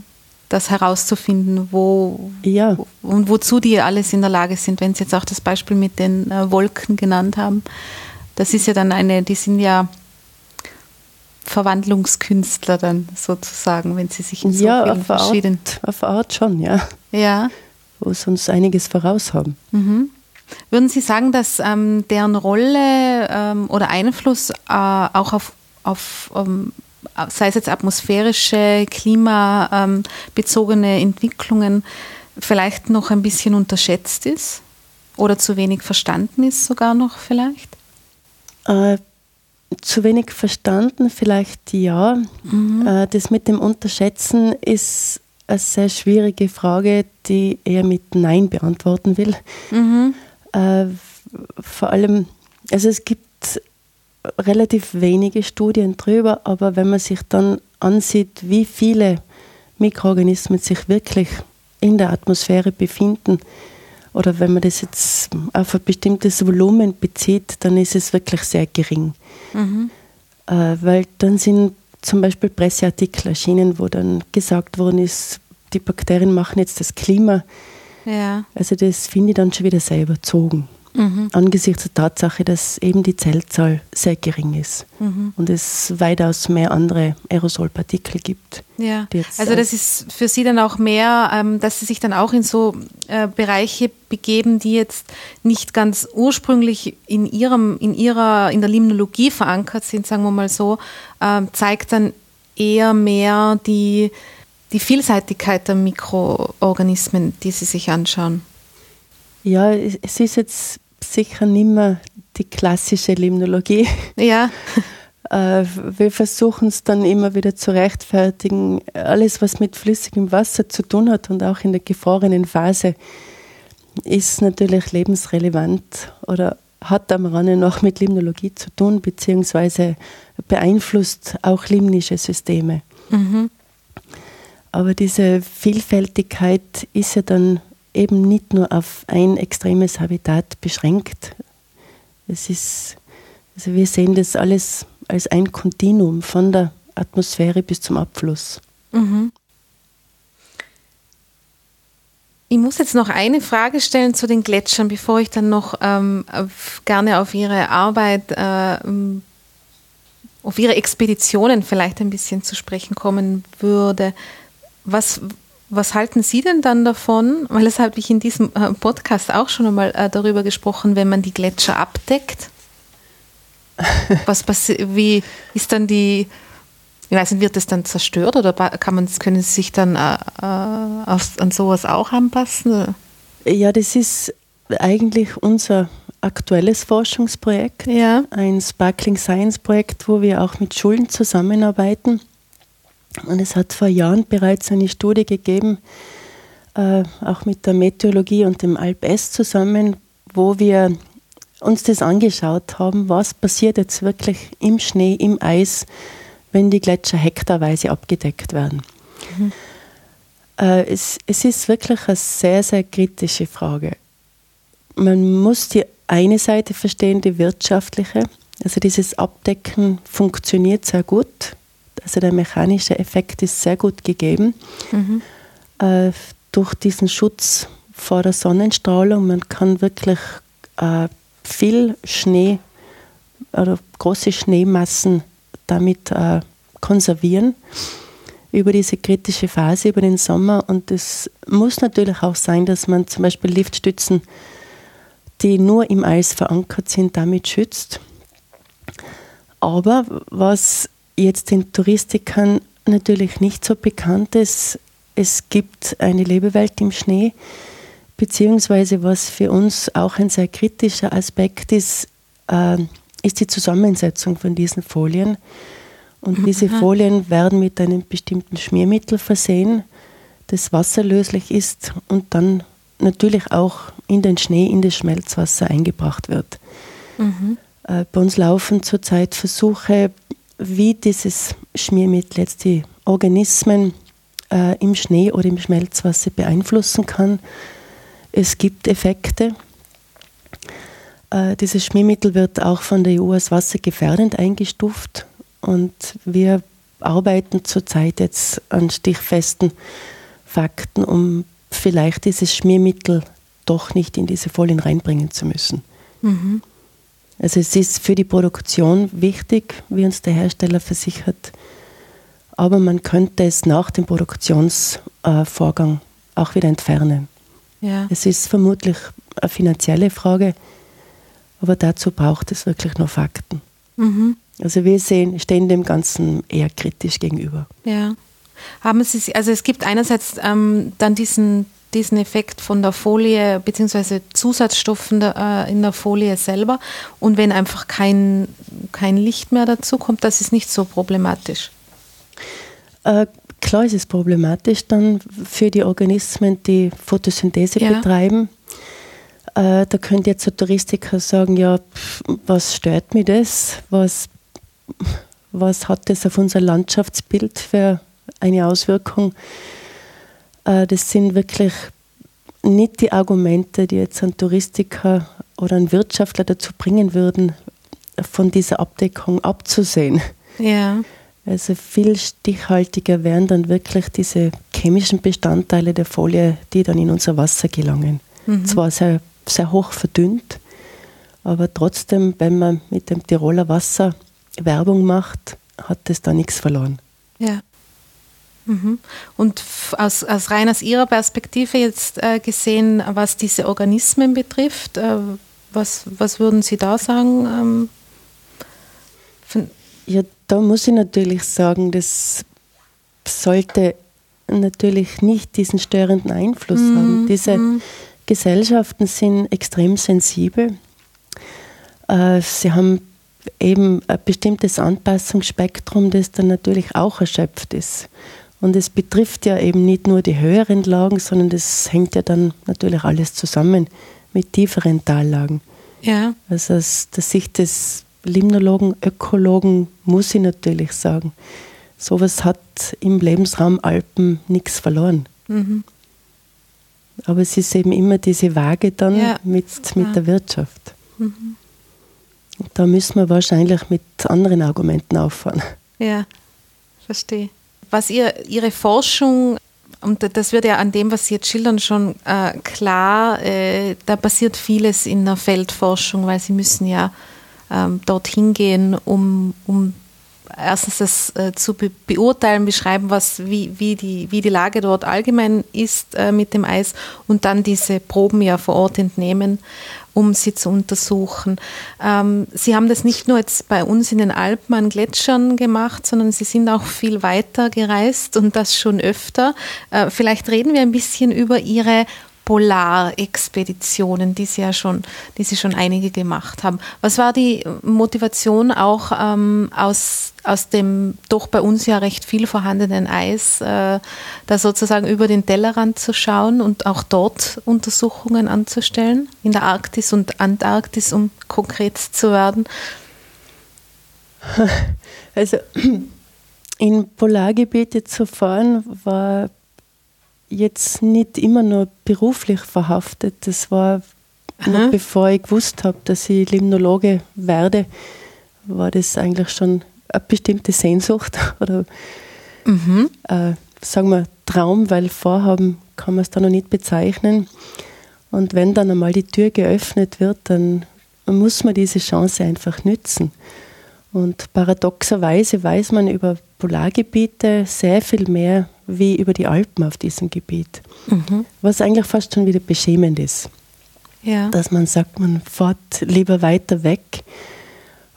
das herauszufinden, wo ja. und wozu die alles in der Lage sind, wenn Sie jetzt auch das Beispiel mit den äh, Wolken genannt haben. Das ist ja dann eine, die sind ja Verwandlungskünstler dann sozusagen, wenn sie sich in so ja, vielen verschiedenen... Ja, auf Art schon, ja. Ja. Wo sie uns einiges voraus haben. Mhm. Würden Sie sagen, dass ähm, deren Rolle ähm, oder Einfluss äh, auch auf, auf ähm, sei es jetzt atmosphärische, klimabezogene Entwicklungen, vielleicht noch ein bisschen unterschätzt ist oder zu wenig verstanden ist sogar noch vielleicht? Äh, zu wenig verstanden vielleicht ja. Mhm. Äh, das mit dem Unterschätzen ist eine sehr schwierige Frage, die er mit Nein beantworten will. Mhm. Äh, vor allem, also es gibt relativ wenige Studien drüber, aber wenn man sich dann ansieht, wie viele Mikroorganismen sich wirklich in der Atmosphäre befinden, oder wenn man das jetzt auf ein bestimmtes Volumen bezieht, dann ist es wirklich sehr gering. Mhm. Äh, weil dann sind zum Beispiel Presseartikel erschienen, wo dann gesagt worden ist, die Bakterien machen jetzt das Klima. Ja. Also das finde ich dann schon wieder sehr überzogen. Mhm. Angesichts der Tatsache, dass eben die Zellzahl sehr gering ist mhm. und es weitaus mehr andere Aerosolpartikel gibt. Ja, also das ist für Sie dann auch mehr, ähm, dass Sie sich dann auch in so äh, Bereiche begeben, die jetzt nicht ganz ursprünglich in Ihrem, in Ihrer, in der Limnologie verankert sind, sagen wir mal so, ähm, zeigt dann eher mehr die, die Vielseitigkeit der Mikroorganismen, die Sie sich anschauen. Ja, es ist jetzt sicher nicht mehr die klassische Limnologie. Ja. Äh, wir versuchen es dann immer wieder zu rechtfertigen. Alles, was mit flüssigem Wasser zu tun hat und auch in der gefrorenen Phase, ist natürlich lebensrelevant oder hat am Rande noch mit Limnologie zu tun, beziehungsweise beeinflusst auch limnische Systeme. Mhm. Aber diese Vielfältigkeit ist ja dann eben nicht nur auf ein extremes Habitat beschränkt. Es ist, also wir sehen das alles als ein Kontinuum von der Atmosphäre bis zum Abfluss. Mhm. Ich muss jetzt noch eine Frage stellen zu den Gletschern, bevor ich dann noch ähm, gerne auf Ihre Arbeit, äh, auf Ihre Expeditionen vielleicht ein bisschen zu sprechen kommen würde. Was, was halten Sie denn dann davon? Weil das habe ich in diesem äh, Podcast auch schon einmal äh, darüber gesprochen, wenn man die Gletscher abdeckt. Was wie ist dann die, ich weiß nicht, wird das dann zerstört oder kann man, können Sie sich dann äh, an sowas auch anpassen? Ja, das ist eigentlich unser aktuelles Forschungsprojekt, ja. ein Sparkling Science Projekt, wo wir auch mit Schulen zusammenarbeiten. Und es hat vor Jahren bereits eine Studie gegeben, äh, auch mit der Meteorologie und dem AlpS zusammen, wo wir uns das angeschaut haben, was passiert jetzt wirklich im Schnee, im Eis, wenn die Gletscher hektarweise abgedeckt werden. Mhm. Äh, es, es ist wirklich eine sehr, sehr kritische Frage. Man muss die eine Seite verstehen, die wirtschaftliche. Also dieses Abdecken funktioniert sehr gut. Also der mechanische Effekt ist sehr gut gegeben. Mhm. Äh, durch diesen Schutz vor der Sonnenstrahlung, man kann wirklich äh, viel Schnee oder große Schneemassen damit äh, konservieren über diese kritische Phase, über den Sommer. Und es muss natürlich auch sein, dass man zum Beispiel Liftstützen, die nur im Eis verankert sind, damit schützt. Aber was jetzt den Touristikern natürlich nicht so bekannt ist, es gibt eine Lebewelt im Schnee, beziehungsweise was für uns auch ein sehr kritischer Aspekt ist, äh, ist die Zusammensetzung von diesen Folien. Und mhm. diese Folien werden mit einem bestimmten Schmiermittel versehen, das wasserlöslich ist und dann natürlich auch in den Schnee, in das Schmelzwasser eingebracht wird. Mhm. Äh, bei uns laufen zurzeit Versuche, wie dieses Schmiermittel jetzt die Organismen äh, im Schnee oder im Schmelzwasser beeinflussen kann. Es gibt Effekte. Äh, dieses Schmiermittel wird auch von der EU als wassergefährdend eingestuft und wir arbeiten zurzeit jetzt an stichfesten Fakten, um vielleicht dieses Schmiermittel doch nicht in diese Folien reinbringen zu müssen. Mhm. Also es ist für die Produktion wichtig, wie uns der Hersteller versichert, aber man könnte es nach dem Produktionsvorgang auch wieder entfernen. Ja. Es ist vermutlich eine finanzielle Frage, aber dazu braucht es wirklich nur Fakten. Mhm. Also wir sehen, stehen dem Ganzen eher kritisch gegenüber. Ja. Haben Sie, also es gibt einerseits ähm, dann diesen, diesen Effekt von der Folie bzw. Zusatzstoffen der, äh, in der Folie selber und wenn einfach kein, kein Licht mehr dazu kommt, das ist nicht so problematisch. Äh, klar ist es problematisch dann für die Organismen, die Photosynthese ja. betreiben. Äh, da könnte jetzt ein Touristiker sagen, ja, was stört mich das? Was, was hat das auf unser Landschaftsbild für eine Auswirkung? Äh, das sind wirklich nicht die Argumente, die jetzt ein Touristiker oder ein Wirtschaftler dazu bringen würden, von dieser Abdeckung abzusehen. Ja. Also viel stichhaltiger wären dann wirklich diese chemischen Bestandteile der Folie, die dann in unser Wasser gelangen. Mhm. Zwar sehr, sehr hoch verdünnt, aber trotzdem, wenn man mit dem Tiroler Wasser Werbung macht, hat es da nichts verloren. Ja. Mhm. Und aus, aus rein aus Ihrer Perspektive jetzt äh, gesehen, was diese Organismen betrifft, äh, was, was würden Sie da sagen? Ähm, ja, da muss ich natürlich sagen, das sollte natürlich nicht diesen störenden Einfluss mhm. haben. Diese mhm. Gesellschaften sind extrem sensibel. Äh, sie haben eben ein bestimmtes Anpassungsspektrum, das dann natürlich auch erschöpft ist. Und es betrifft ja eben nicht nur die höheren Lagen, sondern das hängt ja dann natürlich alles zusammen mit tieferen Tallagen. Ja. Also aus der Sicht des Limnologen, Ökologen muss ich natürlich sagen, sowas hat im Lebensraum Alpen nichts verloren. Mhm. Aber es ist eben immer diese Waage dann ja, mit, mit der Wirtschaft. Mhm. Da müssen wir wahrscheinlich mit anderen Argumenten auffahren. Ja, verstehe was ihr, Ihre Forschung, und das wird ja an dem, was Sie jetzt schildern, schon äh, klar, äh, da passiert vieles in der Feldforschung, weil Sie müssen ja ähm, dorthin gehen, um, um erstens das äh, zu be beurteilen, beschreiben, was, wie, wie, die, wie die Lage dort allgemein ist äh, mit dem Eis und dann diese Proben ja vor Ort entnehmen um sie zu untersuchen. Ähm, sie haben das nicht nur jetzt bei uns in den Alpen an Gletschern gemacht, sondern Sie sind auch viel weiter gereist und das schon öfter. Äh, vielleicht reden wir ein bisschen über Ihre Polarexpeditionen, die Sie ja schon, die Sie schon einige gemacht haben. Was war die Motivation auch ähm, aus, aus dem doch bei uns ja recht viel vorhandenen Eis, äh, da sozusagen über den Tellerrand zu schauen und auch dort Untersuchungen anzustellen, in der Arktis und Antarktis, um konkret zu werden? Also in Polargebiete zu fahren war jetzt nicht immer nur beruflich verhaftet. Das war, noch bevor ich gewusst habe, dass ich Limnologe werde, war das eigentlich schon eine bestimmte Sehnsucht oder mhm. äh, sagen wir Traum, weil Vorhaben kann man es da noch nicht bezeichnen. Und wenn dann einmal die Tür geöffnet wird, dann muss man diese Chance einfach nützen. Und paradoxerweise weiß man über Polargebiete sehr viel mehr wie über die Alpen auf diesem Gebiet. Mhm. Was eigentlich fast schon wieder beschämend ist. Ja. Dass man sagt, man fährt lieber weiter weg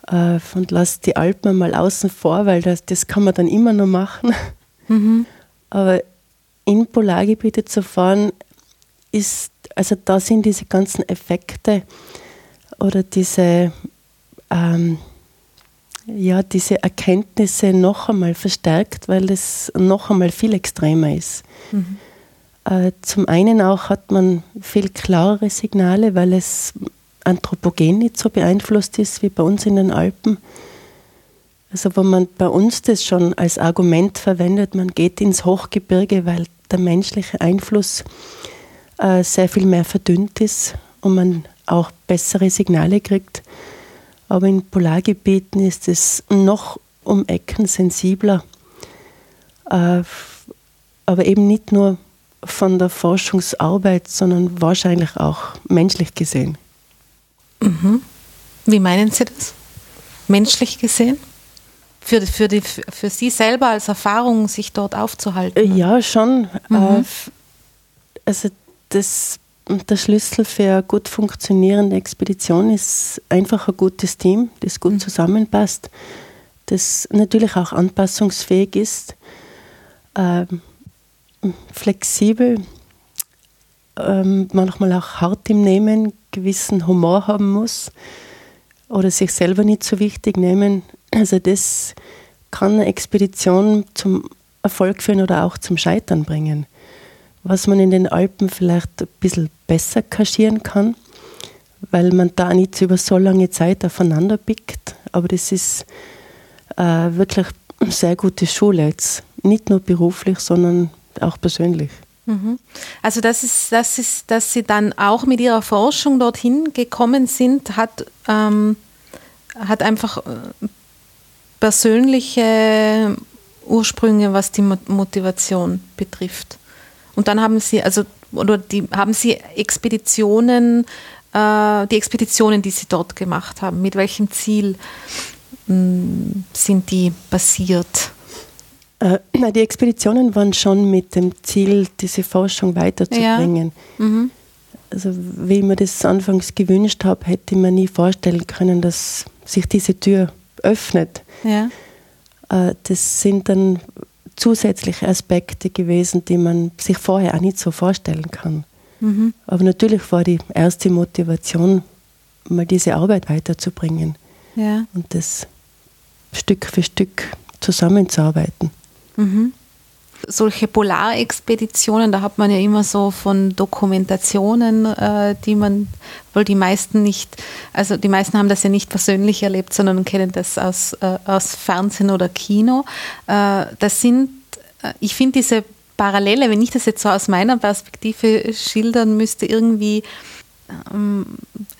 äh, und lässt die Alpen mal außen vor, weil das, das kann man dann immer noch machen. Mhm. Aber in Polargebiete zu fahren, ist, also da sind diese ganzen Effekte oder diese ähm, ja, diese Erkenntnisse noch einmal verstärkt, weil es noch einmal viel extremer ist. Mhm. Äh, zum einen auch hat man viel klarere Signale, weil es anthropogen nicht so beeinflusst ist wie bei uns in den Alpen. Also wo man bei uns das schon als Argument verwendet, man geht ins Hochgebirge, weil der menschliche Einfluss äh, sehr viel mehr verdünnt ist und man auch bessere Signale kriegt aber in Polargebieten ist es noch um Ecken sensibler. Äh, aber eben nicht nur von der Forschungsarbeit, sondern wahrscheinlich auch menschlich gesehen. Mhm. Wie meinen Sie das? Menschlich gesehen? Für, für, die, für Sie selber als Erfahrung, sich dort aufzuhalten? Ja, schon. Mhm. Äh, also das, der Schlüssel für eine gut funktionierende Expedition ist einfach ein gutes Team, das gut mhm. zusammenpasst, das natürlich auch anpassungsfähig ist, ähm, flexibel, ähm, manchmal auch hart im Nehmen, gewissen Humor haben muss oder sich selber nicht so wichtig nehmen. Also das kann eine Expedition zum Erfolg führen oder auch zum Scheitern bringen. Was man in den Alpen vielleicht ein bisschen besser kaschieren kann, weil man da nicht über so lange Zeit aufeinander pickt. Aber das ist äh, wirklich eine sehr gute Schule jetzt. Nicht nur beruflich, sondern auch persönlich. Mhm. Also das ist, das ist, dass Sie dann auch mit Ihrer Forschung dorthin gekommen sind, hat, ähm, hat einfach äh, persönliche Ursprünge, was die Motivation betrifft. Und dann haben Sie, also, oder die, haben Sie Expeditionen, äh, die Expeditionen, die Sie dort gemacht haben, mit welchem Ziel mh, mm, sind die basiert? Äh, die Expeditionen waren schon mit dem Ziel, diese Forschung weiterzubringen. Ja. Mhm. Also wie ich mir das anfangs gewünscht habe, hätte ich mir nie vorstellen können, dass sich diese Tür öffnet. Ja. Äh, das sind dann zusätzliche Aspekte gewesen, die man sich vorher auch nicht so vorstellen kann. Mhm. Aber natürlich war die erste Motivation, mal diese Arbeit weiterzubringen ja. und das Stück für Stück zusammenzuarbeiten. Mhm. Solche Polarexpeditionen, da hat man ja immer so von Dokumentationen, äh, die man, weil die meisten nicht, also die meisten haben das ja nicht persönlich erlebt, sondern kennen das aus, äh, aus Fernsehen oder Kino. Äh, das sind, äh, ich finde diese Parallele, wenn ich das jetzt so aus meiner Perspektive schildern müsste, irgendwie ähm,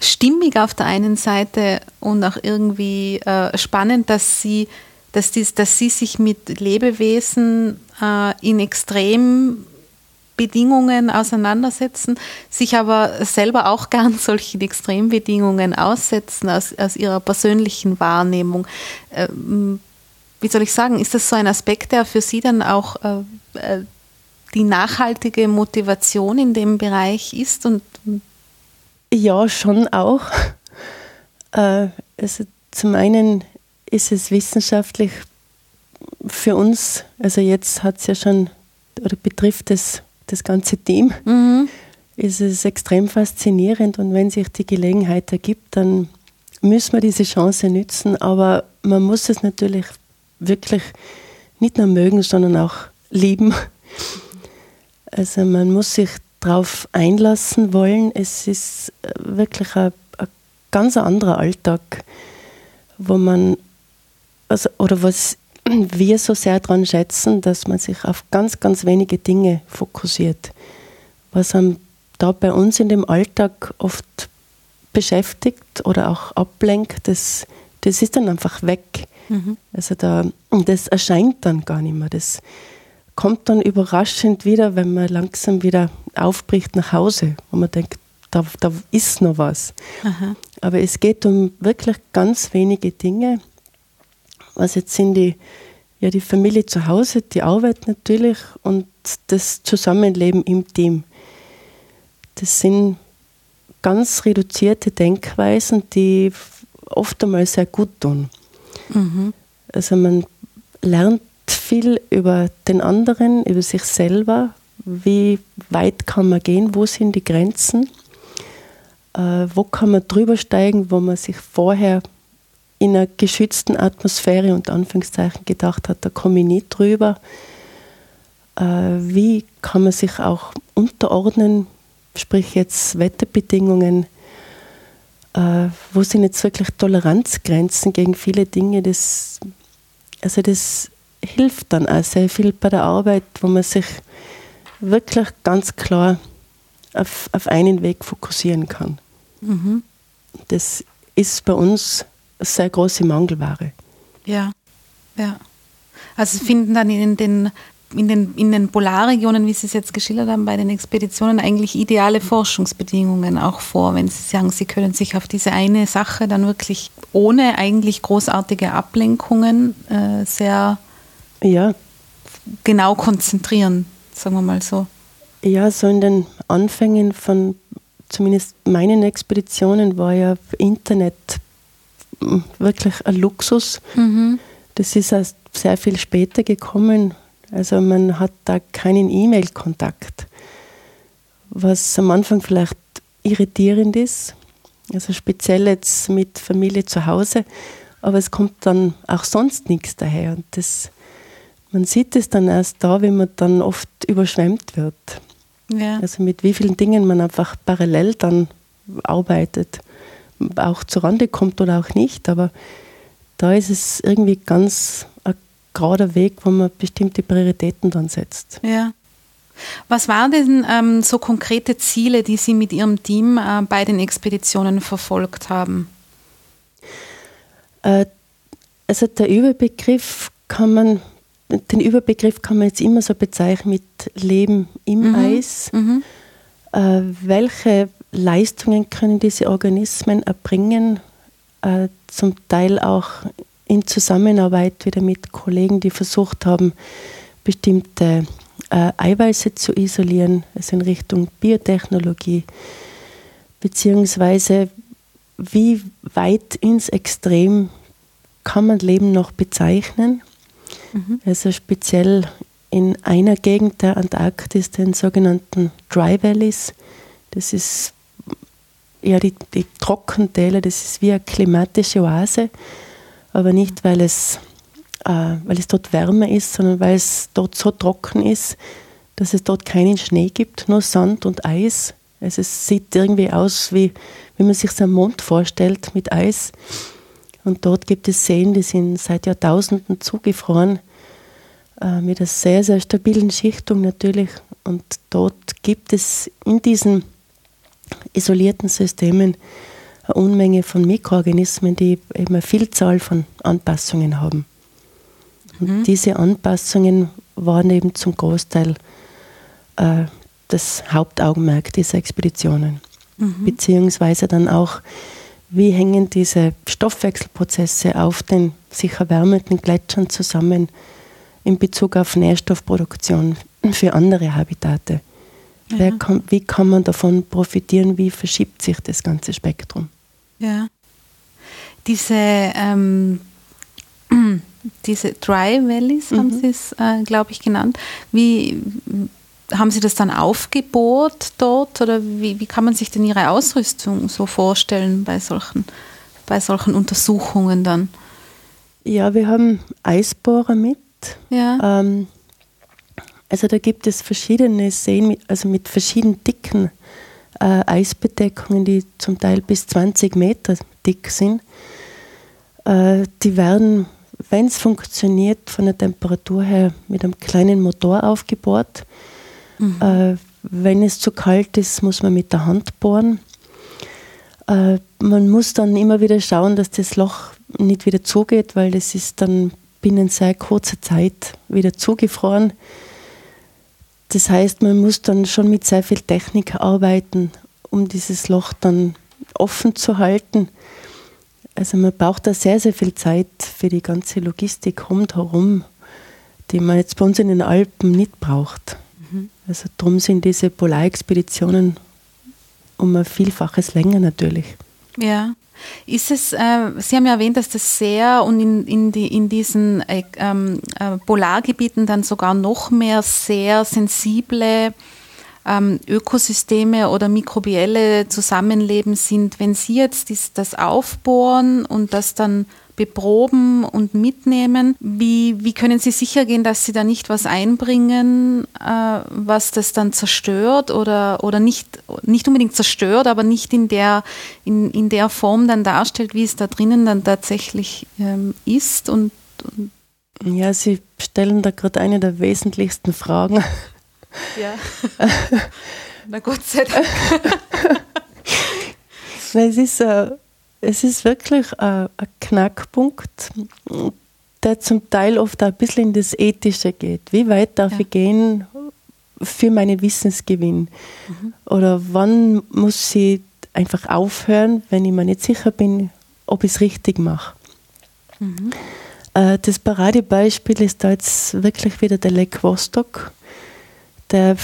stimmig auf der einen Seite und auch irgendwie äh, spannend, dass sie dass, dies, dass sie sich mit Lebewesen äh, in Extrembedingungen auseinandersetzen, sich aber selber auch gern solchen Extrembedingungen aussetzen aus, aus ihrer persönlichen Wahrnehmung. Ähm, wie soll ich sagen, ist das so ein Aspekt, der für Sie dann auch äh, äh die nachhaltige Motivation in dem Bereich ist? Und, ja, schon auch. Äh, also zum einen ist es wissenschaftlich für uns, also jetzt hat es ja schon, oder betrifft es das ganze Team, mhm. ist es extrem faszinierend und wenn sich die Gelegenheit ergibt, dann müssen wir diese Chance nützen, aber man muss es natürlich wirklich nicht nur mögen, sondern auch lieben. Also man muss sich darauf einlassen wollen. Es ist wirklich ein, ein ganz anderer Alltag, wo man also, oder was wir so sehr daran schätzen, dass man sich auf ganz, ganz wenige Dinge fokussiert. Was einem da bei uns in dem Alltag oft beschäftigt oder auch ablenkt, das, das ist dann einfach weg. Mhm. Also da, das erscheint dann gar nicht mehr. Das kommt dann überraschend wieder, wenn man langsam wieder aufbricht nach Hause, wo man denkt, da, da ist noch was. Aha. Aber es geht um wirklich ganz wenige Dinge was jetzt sind die, ja, die Familie zu Hause, die Arbeit natürlich und das Zusammenleben im Team. Das sind ganz reduzierte Denkweisen, die oft einmal sehr gut tun. Mhm. Also man lernt viel über den anderen, über sich selber, wie weit kann man gehen, wo sind die Grenzen, äh, wo kann man drüber steigen, wo man sich vorher in einer geschützten Atmosphäre und Anführungszeichen gedacht hat, da komme ich nicht drüber. Äh, wie kann man sich auch unterordnen, sprich jetzt Wetterbedingungen, äh, wo sind jetzt wirklich Toleranzgrenzen gegen viele Dinge, das, also das hilft dann auch sehr viel bei der Arbeit, wo man sich wirklich ganz klar auf, auf einen Weg fokussieren kann. Mhm. Das ist bei uns sehr große Mangelware. Ja, ja. Also finden dann in den in den, in den Polarregionen, wie Sie es jetzt geschildert haben, bei den Expeditionen eigentlich ideale Forschungsbedingungen auch vor, wenn Sie sagen, Sie können sich auf diese eine Sache dann wirklich ohne eigentlich großartige Ablenkungen äh, sehr ja. genau konzentrieren, sagen wir mal so. Ja, so in den Anfängen von zumindest meinen Expeditionen war ja Internet wirklich ein Luxus. Mhm. Das ist erst sehr viel später gekommen. Also man hat da keinen E-Mail-Kontakt, was am Anfang vielleicht irritierend ist. Also speziell jetzt mit Familie zu Hause, aber es kommt dann auch sonst nichts daher. Und das, man sieht es dann erst da, wenn man dann oft überschwemmt wird. Ja. Also mit wie vielen Dingen man einfach parallel dann arbeitet, auch zu Rande kommt oder auch nicht, aber da ist es irgendwie ganz ein gerader Weg, wo man bestimmte Prioritäten dann setzt. Ja. Was waren denn ähm, so konkrete Ziele, die Sie mit Ihrem Team äh, bei den Expeditionen verfolgt haben? Äh, also der Überbegriff kann man den Überbegriff kann man jetzt immer so bezeichnen mit Leben im mhm. Eis. Mhm. Äh, welche Leistungen können diese Organismen erbringen? Äh, zum Teil auch in Zusammenarbeit wieder mit Kollegen, die versucht haben, bestimmte äh, Eiweiße zu isolieren, also in Richtung Biotechnologie, beziehungsweise wie weit ins Extrem kann man Leben noch bezeichnen? Mhm. Also speziell in einer Gegend der Antarktis, den sogenannten Dry Valleys. Das ist ja die, die Trockentäler, das ist wie eine klimatische Oase, aber nicht, weil es, äh, weil es dort wärmer ist, sondern weil es dort so trocken ist, dass es dort keinen Schnee gibt, nur Sand und Eis. Also es sieht irgendwie aus, wie, wie man sich so einen Mond vorstellt mit Eis. Und dort gibt es Seen, die sind seit Jahrtausenden zugefroren, äh, mit einer sehr, sehr stabilen Schichtung natürlich. Und dort gibt es in diesen isolierten Systemen eine Unmenge von Mikroorganismen, die eben eine Vielzahl von Anpassungen haben. Und mhm. diese Anpassungen waren eben zum Großteil äh, das Hauptaugenmerk dieser Expeditionen. Mhm. Beziehungsweise dann auch wie hängen diese Stoffwechselprozesse auf den sich erwärmenden Gletschern zusammen in Bezug auf Nährstoffproduktion für andere Habitate? Ja. Kann, wie kann man davon profitieren? Wie verschiebt sich das ganze Spektrum? Ja. Diese, ähm, diese Dry Valleys mhm. haben Sie es, äh, glaube ich, genannt. Wie, haben Sie das dann aufgebohrt dort oder wie, wie kann man sich denn Ihre Ausrüstung so vorstellen bei solchen, bei solchen Untersuchungen dann? Ja, wir haben Eisbohrer mit. Ja. Ähm, also da gibt es verschiedene Seen, also mit verschiedenen dicken äh, Eisbedeckungen, die zum Teil bis 20 Meter dick sind. Äh, die werden, wenn es funktioniert, von der Temperatur her mit einem kleinen Motor aufgebohrt. Mhm. Äh, wenn es zu kalt ist, muss man mit der Hand bohren. Äh, man muss dann immer wieder schauen, dass das Loch nicht wieder zugeht, weil das ist dann binnen sehr kurzer Zeit wieder zugefroren. Das heißt, man muss dann schon mit sehr viel Technik arbeiten, um dieses Loch dann offen zu halten. Also man braucht da sehr, sehr viel Zeit für die ganze Logistik rundherum, die man jetzt bei uns in den Alpen nicht braucht. Also darum sind diese Polarexpeditionen um ein Vielfaches länger natürlich. Ja. Ist es, äh, Sie haben ja erwähnt, dass das sehr und in, in, die, in diesen äh, ähm, äh, Polargebieten dann sogar noch mehr sehr sensible ähm, Ökosysteme oder mikrobielle Zusammenleben sind. Wenn Sie jetzt das aufbohren und das dann beproben und mitnehmen. Wie, wie können Sie sicher gehen, dass Sie da nicht was einbringen, äh, was das dann zerstört oder, oder nicht, nicht unbedingt zerstört, aber nicht in der, in, in der Form dann darstellt, wie es da drinnen dann tatsächlich ähm, ist? Und, und ja, Sie stellen da gerade eine der wesentlichsten Fragen. Ja. Na Gott sei Dank. es ist, äh, es ist wirklich ein, ein Knackpunkt. der zum Teil oft auch ein bisschen in das Ethische geht. Wie weit darf ja. ich gehen für meinen Wissensgewinn? Mhm. Oder wann muss ich einfach aufhören, wenn ich mir nicht sicher bin, ob ich es richtig mache? Mhm. Äh, das Paradebeispiel ist da jetzt wirklich wieder der Lake Vostok, der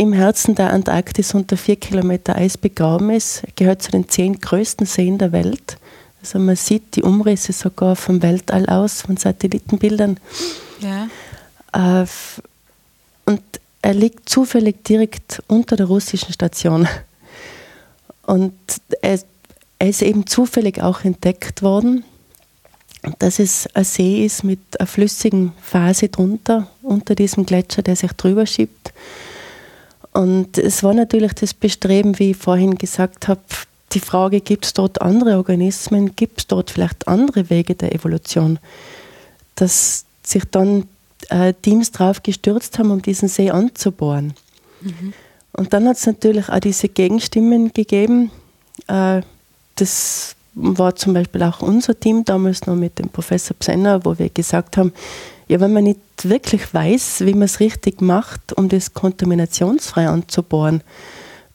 im Herzen der Antarktis unter vier Kilometer Eis begraben ist. Gehört zu den zehn größten Seen der Welt. Also man sieht die Umrisse sogar vom Weltall aus, von Satellitenbildern. Ja. Äh, und er liegt zufällig direkt unter der russischen Station. Und er, er ist eben zufällig auch entdeckt worden, dass es ein See ist mit einer flüssigen Phase drunter, unter diesem Gletscher, der sich drüber schiebt. Und es war natürlich das Bestreben, wie ich vorhin gesagt habe, die Frage, gibt es dort andere Organismen, gibt es dort vielleicht andere Wege der Evolution, dass sich dann äh, Teams drauf gestürzt haben, um diesen See anzubohren. Mhm. Und dann hat es natürlich auch diese Gegenstimmen gegeben. Äh, das war zum Beispiel auch unser Team damals noch mit dem Professor Psenner, wo wir gesagt haben, ja, wenn man nicht wirklich weiß, wie man es richtig macht, um das kontaminationsfrei anzubohren,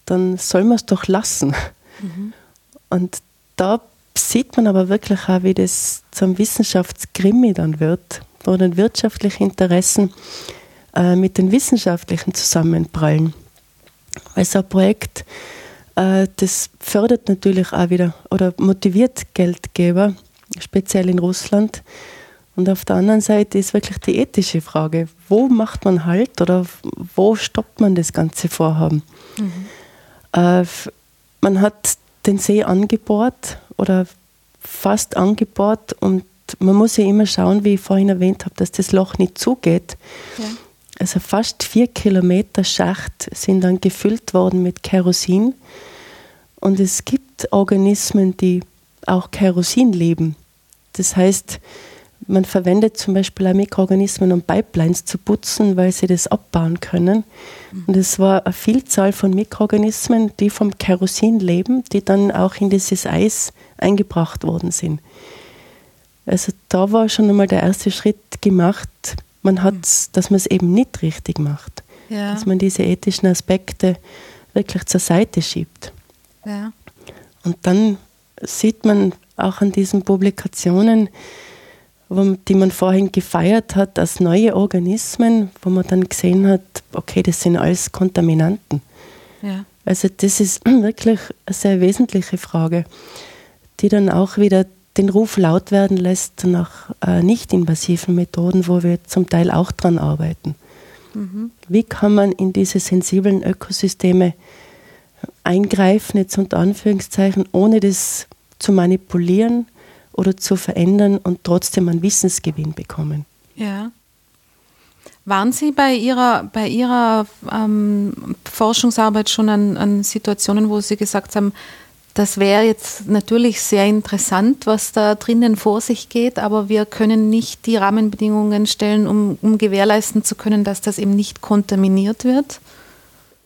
dann soll man es doch lassen. Mhm. Und da sieht man aber wirklich auch, wie das zum Wissenschaftskrimi dann wird, wo dann wirtschaftliche Interessen äh, mit den wissenschaftlichen zusammenprallen. Weil so ein Projekt, äh, das fördert natürlich auch wieder oder motiviert Geldgeber, speziell in Russland. Und auf der anderen Seite ist wirklich die ethische Frage, wo macht man Halt oder wo stoppt man das ganze Vorhaben? Mhm. Äh, man hat den See angebohrt oder fast angebohrt und man muss ja immer schauen, wie ich vorhin erwähnt habe, dass das Loch nicht zugeht. Ja. Also fast vier Kilometer Schacht sind dann gefüllt worden mit Kerosin. Und es gibt Organismen, die auch Kerosin leben. Das heißt, man verwendet zum Beispiel auch Mikroorganismen, um Pipelines zu putzen, weil sie das abbauen können. Und es war eine Vielzahl von Mikroorganismen, die vom Kerosin leben, die dann auch in dieses Eis eingebracht worden sind. Also da war schon einmal der erste Schritt gemacht. Man hat, dass man es eben nicht richtig macht. Ja. Dass man diese ethischen Aspekte wirklich zur Seite schiebt. Ja. Und dann sieht man auch an diesen Publikationen, die man vorhin gefeiert hat als neue Organismen, wo man dann gesehen hat, okay, das sind alles Kontaminanten. Ja. Also das ist wirklich eine sehr wesentliche Frage, die dann auch wieder den Ruf laut werden lässt nach äh, nicht-invasiven Methoden, wo wir zum Teil auch dran arbeiten. Mhm. Wie kann man in diese sensiblen Ökosysteme eingreifen, jetzt unter Anführungszeichen, ohne das zu manipulieren, oder zu verändern und trotzdem einen Wissensgewinn bekommen. Ja. Waren Sie bei Ihrer, bei Ihrer ähm, Forschungsarbeit schon an, an Situationen, wo Sie gesagt haben, das wäre jetzt natürlich sehr interessant, was da drinnen vor sich geht, aber wir können nicht die Rahmenbedingungen stellen, um, um gewährleisten zu können, dass das eben nicht kontaminiert wird?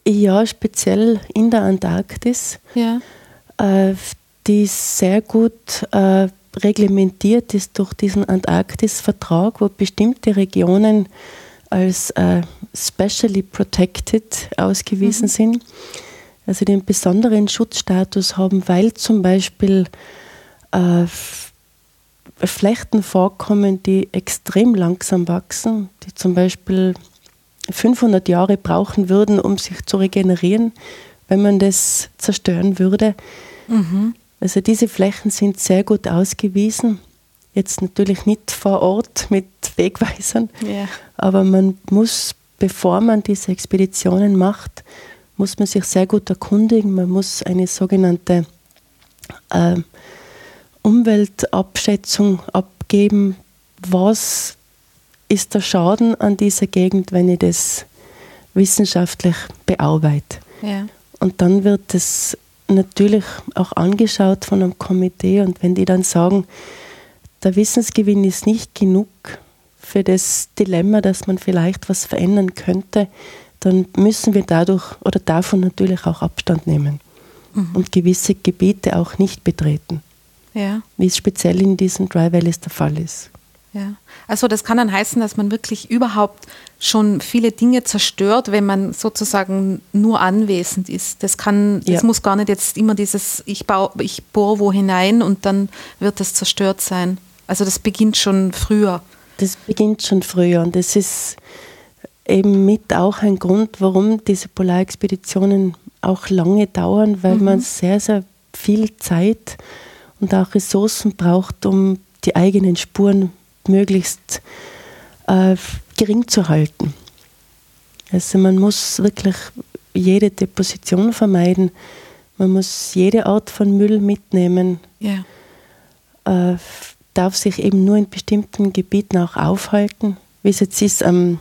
Ja, speziell in der Antarktis. Ja. Äh, die sehr gut äh, reglementiert ist durch diesen Antarktis-Vertrag, wo bestimmte Regionen als äh, specially protected ausgewiesen mhm. sind, also den besonderen Schutzstatus haben, weil zum Beispiel äh, Flechten vorkommen, die extrem langsam wachsen, die zum Beispiel 500 Jahre brauchen würden, um sich zu regenerieren, wenn man das zerstören würde. Mhm. Also diese Flächen sind sehr gut ausgewiesen. Jetzt natürlich nicht vor Ort mit Wegweisern, ja. aber man muss, bevor man diese Expeditionen macht, muss man sich sehr gut erkundigen. Man muss eine sogenannte äh, Umweltabschätzung abgeben. Was ist der Schaden an dieser Gegend, wenn ich das wissenschaftlich bearbeite? Ja. Und dann wird es natürlich auch angeschaut von einem Komitee und wenn die dann sagen, der Wissensgewinn ist nicht genug für das Dilemma, dass man vielleicht was verändern könnte, dann müssen wir dadurch oder davon natürlich auch Abstand nehmen mhm. und gewisse Gebiete auch nicht betreten. Ja. Wie es speziell in diesen Dry Valleys der Fall ist. Ja, also das kann dann heißen, dass man wirklich überhaupt schon viele Dinge zerstört, wenn man sozusagen nur anwesend ist. Das kann, das ja. muss gar nicht jetzt immer dieses, ich baue, ich bohre wo hinein und dann wird das zerstört sein. Also das beginnt schon früher. Das beginnt schon früher und das ist eben mit auch ein Grund, warum diese Polarexpeditionen auch lange dauern, weil mhm. man sehr, sehr viel Zeit und auch Ressourcen braucht, um die eigenen Spuren möglichst äh, gering zu halten. Also man muss wirklich jede Deposition vermeiden. Man muss jede Art von Müll mitnehmen. Ja. Äh, darf sich eben nur in bestimmten Gebieten auch aufhalten. Wie es jetzt ist, ähm,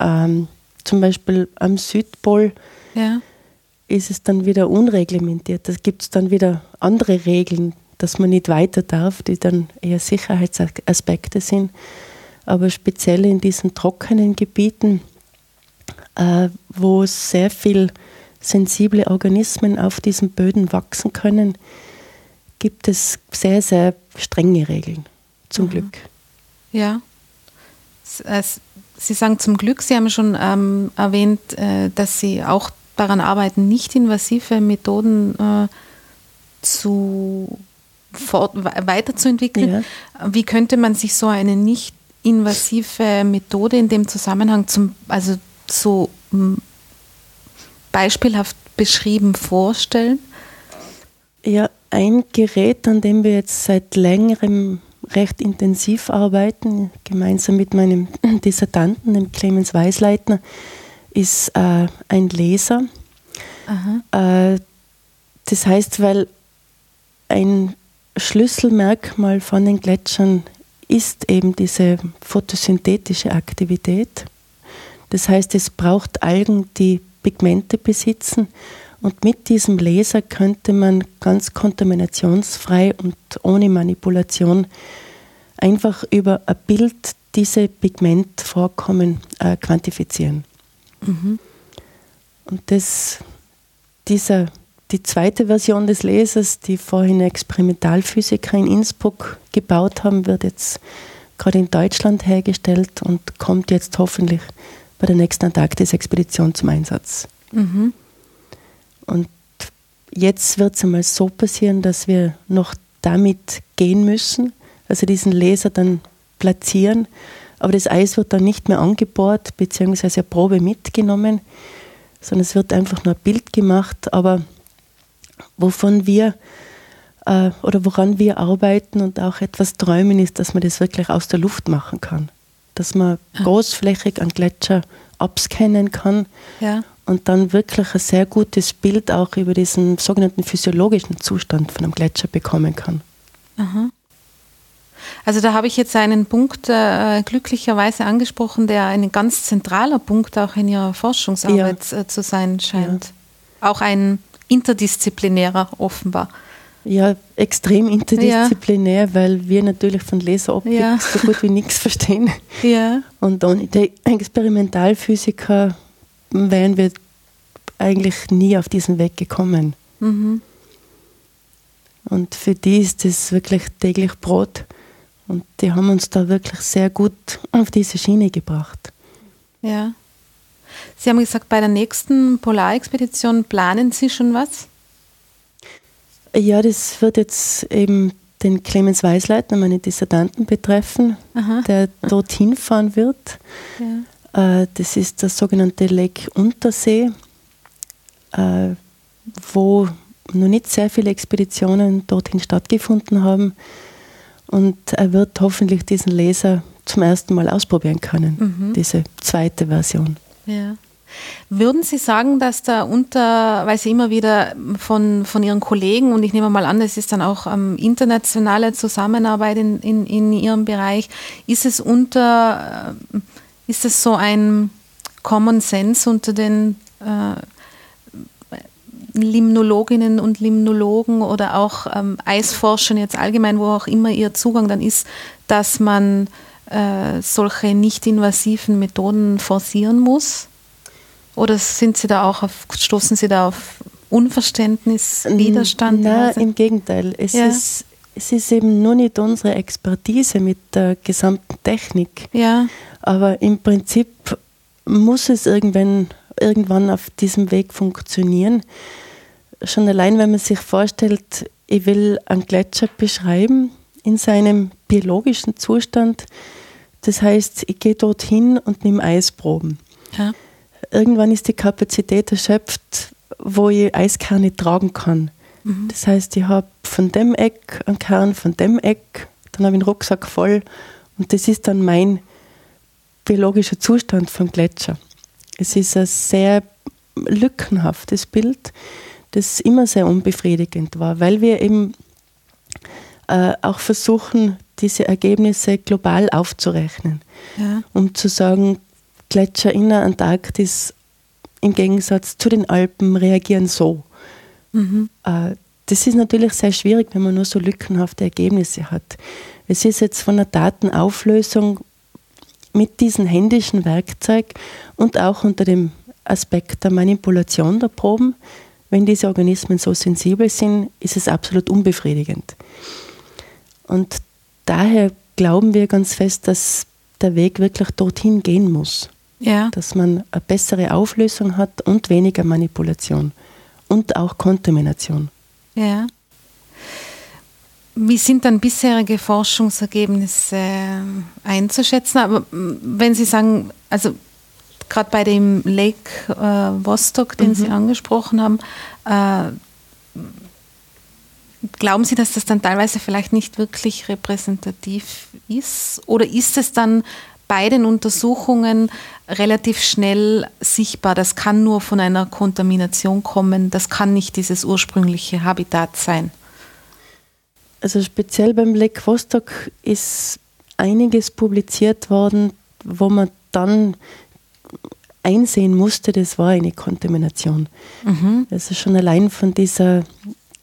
ähm, zum Beispiel am Südpol ja. ist es dann wieder unreglementiert. Da gibt es dann wieder andere Regeln, dass man nicht weiter darf, die dann eher Sicherheitsaspekte sind. Aber speziell in diesen trockenen Gebieten, äh, wo sehr viel sensible Organismen auf diesen Böden wachsen können, gibt es sehr, sehr strenge Regeln, zum mhm. Glück. Ja. Sie sagen zum Glück, Sie haben schon ähm, erwähnt, äh, dass Sie auch daran arbeiten, nicht invasive Methoden äh, zu weiterzuentwickeln. Ja. Wie könnte man sich so eine nicht invasive Methode in dem Zusammenhang zum, also so hm, beispielhaft beschrieben vorstellen? Ja, ein Gerät, an dem wir jetzt seit längerem recht intensiv arbeiten, gemeinsam mit meinem Dissertanten, dem Clemens Weisleitner, ist äh, ein Laser. Äh, das heißt, weil ein Schlüsselmerkmal von den Gletschern ist eben diese photosynthetische Aktivität. Das heißt, es braucht Algen, die Pigmente besitzen. Und mit diesem Laser könnte man ganz kontaminationsfrei und ohne Manipulation einfach über ein Bild diese Pigmentvorkommen äh, quantifizieren. Mhm. Und das, dieser die zweite Version des Lasers, die vorhin Experimentalphysiker in Innsbruck gebaut haben, wird jetzt gerade in Deutschland hergestellt und kommt jetzt hoffentlich bei der nächsten Antarktis-Expedition zum Einsatz. Mhm. Und jetzt wird es einmal so passieren, dass wir noch damit gehen müssen, also diesen Laser dann platzieren, aber das Eis wird dann nicht mehr angebohrt beziehungsweise eine Probe mitgenommen, sondern es wird einfach nur ein Bild gemacht, aber wovon wir äh, oder woran wir arbeiten und auch etwas träumen, ist, dass man das wirklich aus der Luft machen kann. Dass man ja. großflächig einen Gletscher abscannen kann ja. und dann wirklich ein sehr gutes Bild auch über diesen sogenannten physiologischen Zustand von einem Gletscher bekommen kann. Aha. Also da habe ich jetzt einen Punkt äh, glücklicherweise angesprochen, der ein ganz zentraler Punkt auch in Ihrer Forschungsarbeit ja. äh, zu sein scheint. Auch ein interdisziplinärer offenbar. Ja, extrem interdisziplinär, ja. weil wir natürlich von Laseroptik ja. so gut wie nichts verstehen. Ja. Und ohne die Experimentalphysiker wären wir eigentlich nie auf diesen Weg gekommen. Mhm. Und für die ist das wirklich täglich Brot. Und die haben uns da wirklich sehr gut auf diese Schiene gebracht. Ja. Sie haben gesagt, bei der nächsten Polarexpedition planen Sie schon was? Ja, das wird jetzt eben den Clemens Weisleitner, meine Dissertanten betreffen, Aha. der dorthin fahren wird. Ja. Äh, das ist der sogenannte Lake Untersee, äh, wo noch nicht sehr viele Expeditionen dorthin stattgefunden haben. Und er wird hoffentlich diesen Laser zum ersten Mal ausprobieren können, mhm. diese zweite Version. Ja. Würden Sie sagen, dass da unter, weil Sie immer wieder von, von Ihren Kollegen, und ich nehme mal an, das ist dann auch ähm, internationale Zusammenarbeit in, in, in Ihrem Bereich, ist es unter, äh, ist es so ein Common Sense unter den äh, Limnologinnen und Limnologen oder auch ähm, Eisforschern jetzt allgemein, wo auch immer ihr Zugang dann ist, dass man äh, solche nicht invasiven Methoden forcieren muss? Oder sind Sie da auch auf, stoßen Sie da auf Unverständnis, Widerstand? Nein, im Gegenteil. Es ja. ist es ist eben nur nicht unsere Expertise mit der gesamten Technik. Ja. Aber im Prinzip muss es irgendwann, irgendwann auf diesem Weg funktionieren. Schon allein, wenn man sich vorstellt, ich will einen Gletscher beschreiben in seinem biologischen Zustand. Das heißt, ich gehe dorthin und nehme Eisproben. Ja. Irgendwann ist die Kapazität erschöpft, wo ich Eiskerne tragen kann. Mhm. Das heißt, ich habe von dem Eck einen Kern, von dem Eck, dann habe ich einen Rucksack voll und das ist dann mein biologischer Zustand vom Gletscher. Es ist ein sehr lückenhaftes Bild, das immer sehr unbefriedigend war, weil wir eben äh, auch versuchen, diese Ergebnisse global aufzurechnen, ja. um zu sagen, Gletscher in der Antarktis im Gegensatz zu den Alpen reagieren so. Mhm. Äh, das ist natürlich sehr schwierig, wenn man nur so lückenhafte Ergebnisse hat. Es ist jetzt von der Datenauflösung mit diesem händischen Werkzeug und auch unter dem Aspekt der Manipulation der Proben, wenn diese Organismen so sensibel sind, ist es absolut unbefriedigend. Und daher glauben wir ganz fest, dass der Weg wirklich dorthin gehen muss. Ja. Dass man eine bessere Auflösung hat und weniger Manipulation und auch Kontamination. Ja. Wie sind dann bisherige Forschungsergebnisse äh, einzuschätzen? Aber wenn Sie sagen, also gerade bei dem Lake äh, Vostok, den mhm. Sie angesprochen haben, äh, glauben Sie, dass das dann teilweise vielleicht nicht wirklich repräsentativ ist? Oder ist es dann bei den Untersuchungen relativ schnell sichtbar. Das kann nur von einer Kontamination kommen. Das kann nicht dieses ursprüngliche Habitat sein. Also speziell beim Lake Vostok ist einiges publiziert worden, wo man dann einsehen musste, das war eine Kontamination. Mhm. Also schon allein von dieser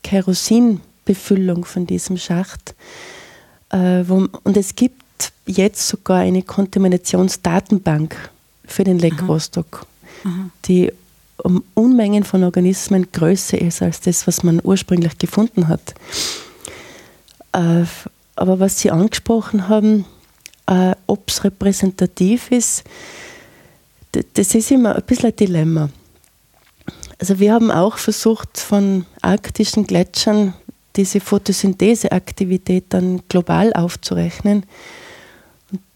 Kerosinbefüllung von diesem Schacht. Äh, wo, und es gibt jetzt sogar eine Kontaminationsdatenbank für den Lake Rostock, die um Unmengen von Organismen größer ist als das, was man ursprünglich gefunden hat. Äh, aber was Sie angesprochen haben, äh, ob es repräsentativ ist, das ist immer ein bisschen ein Dilemma. Also wir haben auch versucht, von arktischen Gletschern diese Photosyntheseaktivität dann global aufzurechnen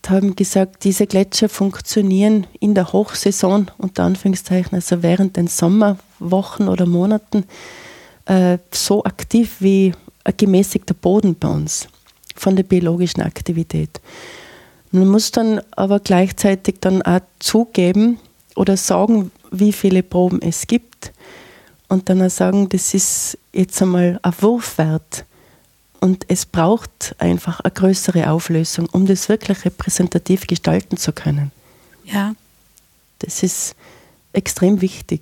haben gesagt, diese Gletscher funktionieren in der Hochsaison, unter Anführungszeichen, also während den Sommerwochen oder Monaten, äh, so aktiv wie ein gemäßigter Boden bei uns von der biologischen Aktivität. Man muss dann aber gleichzeitig dann auch zugeben oder sagen, wie viele Proben es gibt und dann auch sagen, das ist jetzt einmal ein Wurfwert und es braucht einfach eine größere Auflösung, um das wirklich repräsentativ gestalten zu können. Ja. Das ist extrem wichtig.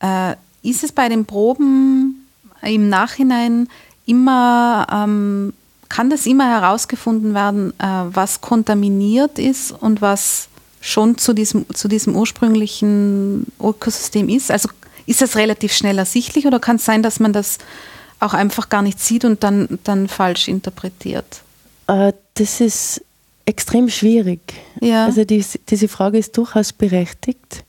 Äh, ist es bei den Proben im Nachhinein immer, ähm, kann das immer herausgefunden werden, äh, was kontaminiert ist und was schon zu diesem, zu diesem ursprünglichen Ökosystem ist? Also ist das relativ schnell ersichtlich oder kann es sein, dass man das auch einfach gar nicht sieht und dann, dann falsch interpretiert? Äh, das ist extrem schwierig. Ja. Also die, diese Frage ist durchaus berechtigt.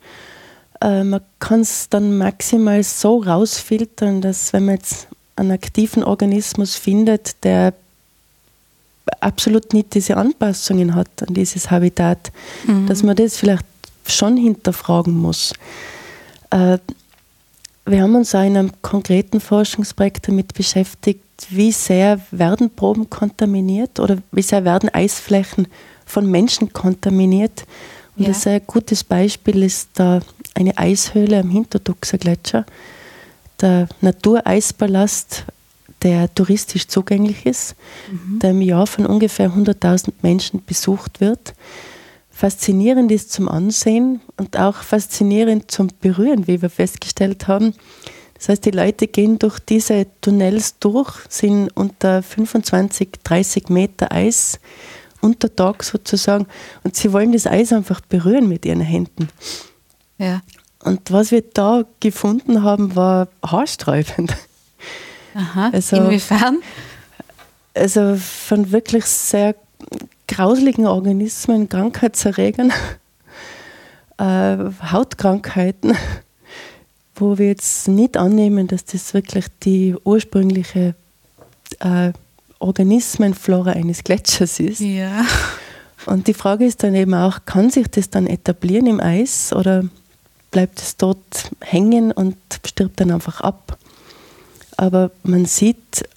Äh, man kann es dann maximal so rausfiltern, dass wenn man jetzt einen aktiven Organismus findet, der absolut nicht diese Anpassungen hat an dieses Habitat, mhm. dass man das vielleicht schon hinterfragen muss. Äh, wir haben uns auch in einem konkreten Forschungsprojekt damit beschäftigt, wie sehr werden Proben kontaminiert oder wie sehr werden Eisflächen von Menschen kontaminiert. Und ja. ein gutes Beispiel ist da eine Eishöhle am Hinterduxer Gletscher, der Natureisballast, der touristisch zugänglich ist, mhm. der im Jahr von ungefähr 100.000 Menschen besucht wird faszinierend ist zum Ansehen und auch faszinierend zum Berühren, wie wir festgestellt haben. Das heißt, die Leute gehen durch diese Tunnels durch, sind unter 25, 30 Meter Eis unter Tag sozusagen und sie wollen das Eis einfach berühren mit ihren Händen. Ja. Und was wir da gefunden haben, war haarsträubend. Aha, also, inwiefern? also von wirklich sehr grauseligen Organismen, Krankheitserregern, äh, Hautkrankheiten, wo wir jetzt nicht annehmen, dass das wirklich die ursprüngliche äh, Organismenflora eines Gletschers ist. Ja. Und die Frage ist dann eben auch, kann sich das dann etablieren im Eis oder bleibt es dort hängen und stirbt dann einfach ab? Aber man sieht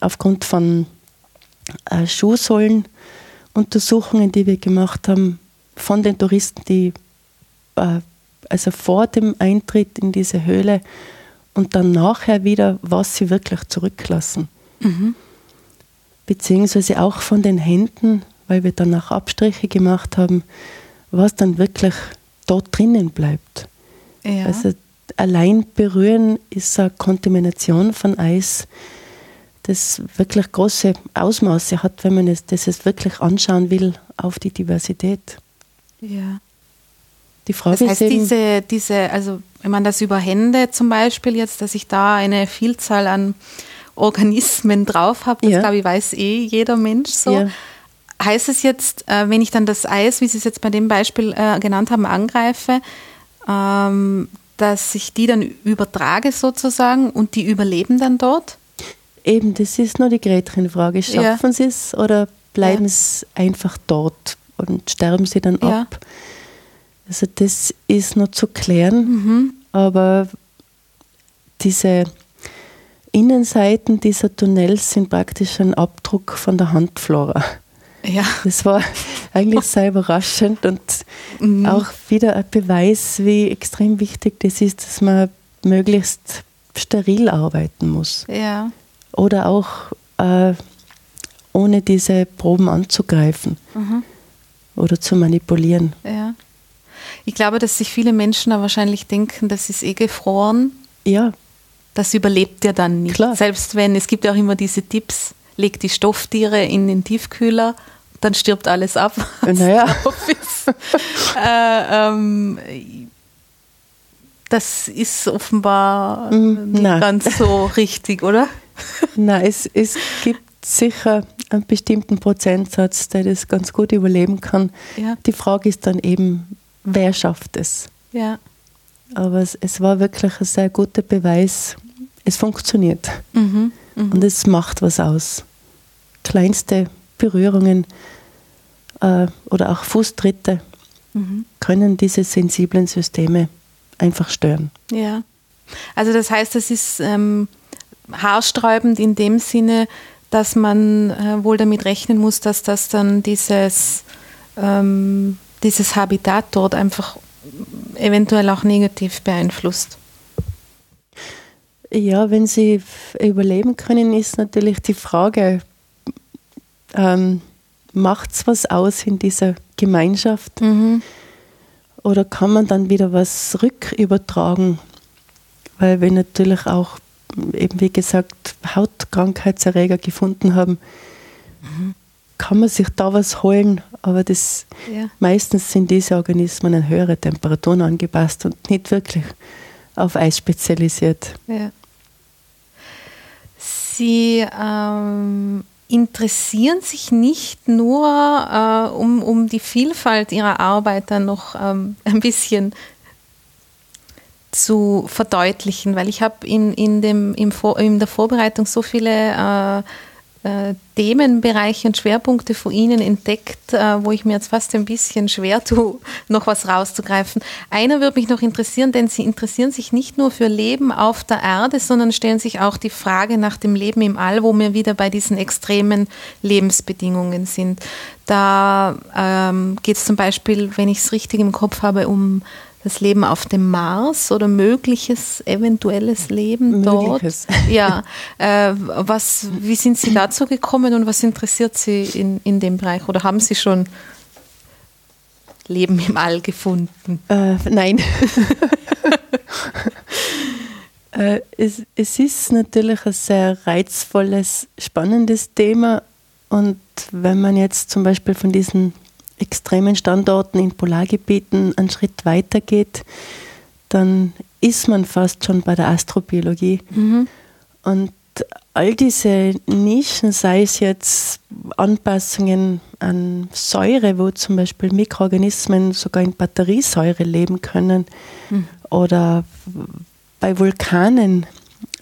aufgrund von äh, Schuhsohlenuntersuchungen, die wir gemacht haben, von den Touristen, die äh, also vor dem Eintritt in diese Höhle und dann nachher wieder, was sie wirklich zurücklassen. Mhm. Beziehungsweise auch von den Händen, weil wir dann auch Abstriche gemacht haben, was dann wirklich dort drinnen bleibt. Ja. Also allein berühren ist eine Kontamination von Eis, das wirklich große Ausmaße hat, wenn man es, das es wirklich anschauen will auf die Diversität. Ja. Die Frage das heißt, ist eben, diese, diese, also wenn man das über Hände zum Beispiel jetzt, dass ich da eine Vielzahl an Organismen drauf habe, das ja. glaube ich weiß eh jeder Mensch so. Ja. Heißt es jetzt, äh, wenn ich dann das Eis, wie Sie es jetzt bei dem Beispiel äh, genannt haben, angreife, ähm, dass ich die dann übertrage sozusagen und die überleben dann dort? Eben, das ist nur die Gretchenfrage. Schaffen ja. sie es oder bleiben ja. sie einfach dort und sterben sie dann ja. ab? Also das ist noch zu klären, mhm. aber diese Innenseiten dieser Tunnels sind praktisch ein Abdruck von der Handflora. Ja. Das war eigentlich sehr überraschend und mhm. auch wieder ein Beweis, wie extrem wichtig das ist, dass man möglichst steril arbeiten muss. Ja. Oder auch äh, ohne diese Proben anzugreifen mhm. oder zu manipulieren. Ja. Ich glaube, dass sich viele Menschen da wahrscheinlich denken, das ist eh gefroren. Ja. Das überlebt ja dann nicht. Klar. Selbst wenn, es gibt ja auch immer diese Tipps, leg die Stofftiere in den Tiefkühler dann stirbt alles ab. Naja. äh, ähm, das ist offenbar mm, nicht Nein. ganz so richtig, oder? Nein, es, es gibt sicher einen bestimmten Prozentsatz, der das ganz gut überleben kann. Ja. Die Frage ist dann eben, wer schafft es? Ja. Aber es, es war wirklich ein sehr guter Beweis, es funktioniert. Mhm, mh. Und es macht was aus. Kleinste Berührungen äh, oder auch Fußtritte mhm. können diese sensiblen Systeme einfach stören. Ja. Also das heißt, es ist ähm, haarsträubend in dem Sinne, dass man äh, wohl damit rechnen muss, dass das dann dieses, ähm, dieses Habitat dort einfach eventuell auch negativ beeinflusst. Ja, wenn sie überleben können, ist natürlich die Frage, ähm, macht es was aus in dieser Gemeinschaft? Mhm. Oder kann man dann wieder was rückübertragen? Weil wir natürlich auch eben wie gesagt Hautkrankheitserreger gefunden haben, mhm. kann man sich da was holen, aber das ja. meistens sind diese Organismen an höhere Temperaturen angepasst und nicht wirklich auf Eis spezialisiert. Ja. Sie ähm, interessieren sich nicht nur äh, um, um die Vielfalt ihrer Arbeit dann noch ähm, ein bisschen zu verdeutlichen, weil ich habe in, in, dem, in der Vorbereitung so viele äh, äh, Themenbereiche und Schwerpunkte von Ihnen entdeckt, äh, wo ich mir jetzt fast ein bisschen schwer tue, noch was rauszugreifen. Einer würde mich noch interessieren, denn Sie interessieren sich nicht nur für Leben auf der Erde, sondern stellen sich auch die Frage nach dem Leben im All, wo wir wieder bei diesen extremen Lebensbedingungen sind. Da ähm, geht es zum Beispiel, wenn ich es richtig im Kopf habe, um das Leben auf dem Mars oder mögliches eventuelles Leben mögliches. dort. Ja, äh, was, wie sind Sie dazu gekommen und was interessiert Sie in, in dem Bereich? Oder haben Sie schon Leben im All gefunden? Äh, nein. äh, es, es ist natürlich ein sehr reizvolles, spannendes Thema. Und wenn man jetzt zum Beispiel von diesen extremen Standorten in Polargebieten einen Schritt weiter geht, dann ist man fast schon bei der Astrobiologie. Mhm. Und all diese Nischen, sei es jetzt Anpassungen an Säure, wo zum Beispiel Mikroorganismen sogar in Batteriesäure leben können, mhm. oder bei Vulkanen,